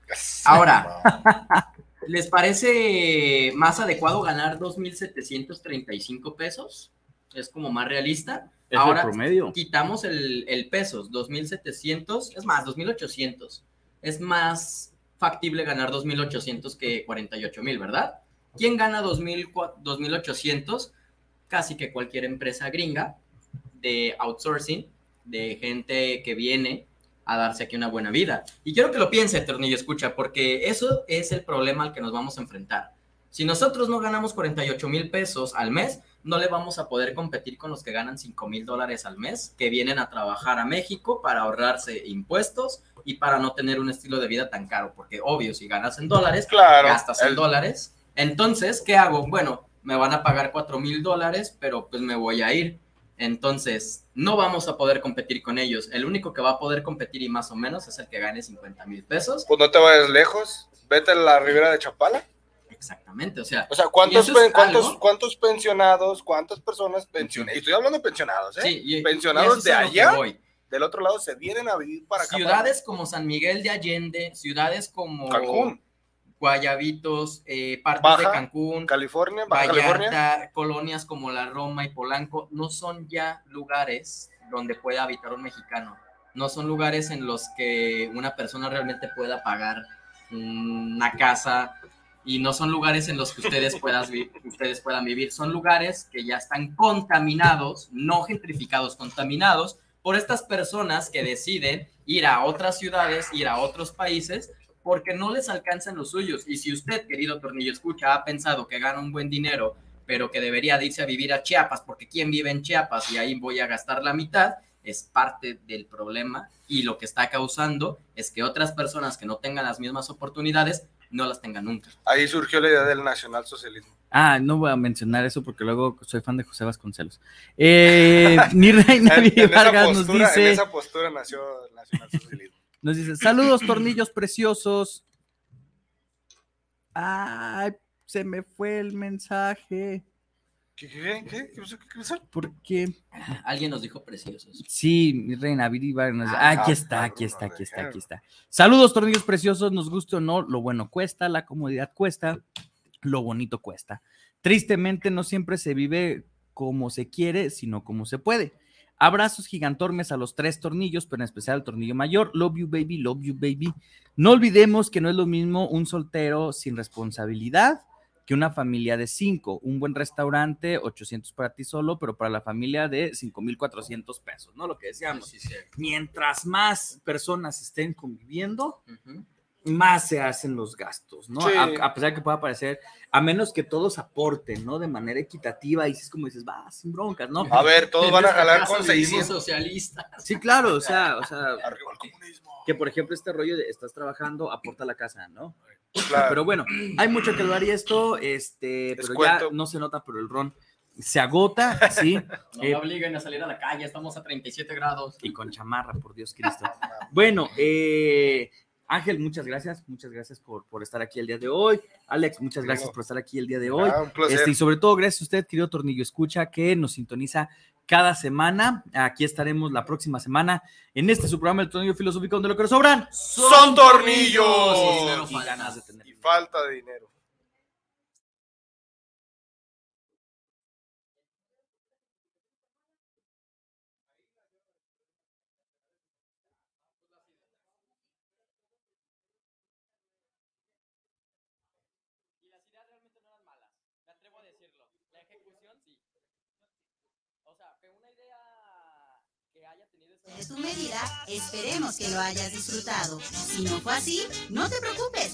Ahora, ¿les parece más adecuado ganar 2.735 pesos? Es como más realista. Es el Ahora promedio. quitamos el, el pesos, 2.700, es más, 2.800. Es más factible ganar 2.800 que 48.000, ¿verdad? ¿Quién gana 2.000 cua- 2.800? Casi que cualquier empresa gringa de outsourcing, de gente que viene a darse aquí una buena vida. Y quiero que lo piense, Tornillo, escucha, porque eso es el problema al que nos vamos a enfrentar. Si nosotros no ganamos 48 mil pesos al mes, no le vamos a poder competir con los que ganan 5 mil dólares al mes, que vienen a trabajar a México para ahorrarse impuestos y para no tener un estilo de vida tan caro, porque obvio, si ganas en dólares, Claro, gastas en dólares. Entonces, ¿qué hago? Bueno, me van a pagar 4 mil dólares, pero pues me voy a ir. Entonces, no vamos a poder competir con ellos. El único que va a poder competir y más o menos es el que gane 50 mil pesos. Pues no te vayas lejos, vete a la Ribera de Chapala. Exactamente, o sea, O sea, ¿cuántos, cuántos, cuántos pensionados, cuántas personas pensionadas? Y estoy hablando de pensionados, ¿eh? Sí, y- y pensionados de allá, del otro lado, se vienen a vivir para acá. para- ciudades como San Miguel de Allende, ciudades como Cancún. Guayabitos, eh, partes Baja de Cancún, California, Baja Vallarta, California. colonias como la Roma y Polanco, no son ya lugares donde pueda habitar un mexicano. No son lugares en los que una persona realmente pueda pagar una casa y no son lugares en los que ustedes, puedas ustedes puedan vivir. Son lugares que ya están contaminados, no gentrificados, contaminados por estas personas que deciden ir a otras ciudades, ir a otros países, porque no les alcanzan los suyos. Y si usted, querido Tornillo Escucha, ha pensado que gana un buen dinero, pero que debería de irse a vivir a Chiapas, porque ¿quién vive en Chiapas? Y ahí voy a gastar la mitad, es parte del problema y lo que está causando es que otras personas que no tengan las mismas oportunidades no las tengan nunca. Ahí surgió la idea del nacionalsocialismo. Ah, no voy a mencionar eso porque luego soy fan de José Vasconcelos. Eh, mi reina En- en Vargas nos postura- En dice, esa postura nació el nacionalsocialismo. nos dice, saludos tornillos preciosos. Ay, se me fue el mensaje. ¿Qué, qué, qué? ¿Qué pasó? ¿Qué pasó? Porque Alguien nos dijo preciosos. Sí, mi reina, Viri Vargas. Ah, aquí ah, está, aquí está, aquí está, aquí está. Saludos, tornillos preciosos, nos guste o no, lo bueno cuesta, la comodidad cuesta, lo bonito cuesta. Tristemente no siempre se vive como se quiere, sino como se puede. Abrazos gigantormes a los tres tornillos, pero en especial al tornillo mayor. Love you, baby, love you, baby. No olvidemos que no es lo mismo un soltero sin responsabilidad que una familia de cinco. Un buen restaurante, 800 para ti solo, pero para la familia de 5,400 pesos, ¿no? Lo que decíamos. Mientras más personas estén conviviendo, más se hacen los gastos, ¿no? A, a pesar de que pueda parecer, a menos que todos aporten, ¿no? De manera equitativa, y es como dices, va, sin broncas, ¿no? A ver, todos van a jalar con vivimos 600. socialistas. Sí, claro, o sea, o sea, que por ejemplo este rollo de estás trabajando, aporta la casa, ¿no? Claro. Pero bueno, hay mucho que hablar y esto, este, pero ya no se nota, pero el ron se agota, sí. No Eh, me obliguen a salir a la calle, estamos a 37 grados. y con chamarra, por Dios Cristo. Bueno, eh, Ángel, muchas gracias, muchas gracias por, por estar aquí el día de hoy. Alex, muchas gracias por estar aquí el día de hoy. Ah, un placer. Este, y sobre todo, gracias a usted, querido Tornillo Escucha, que nos sintoniza cada semana. Aquí estaremos la próxima semana en este su programa, El Tornillo Filosófico, donde lo que nos sobran ¡Son tornillos! Y ganas de tener. Y falta de dinero. Y las ideas realmente no eran malas, me atrevo a decirlo. La ejecución sí. O sea, que una idea que haya tenido esa... De tu medida, esperemos que lo hayas disfrutado. Si no fue así, no te preocupes.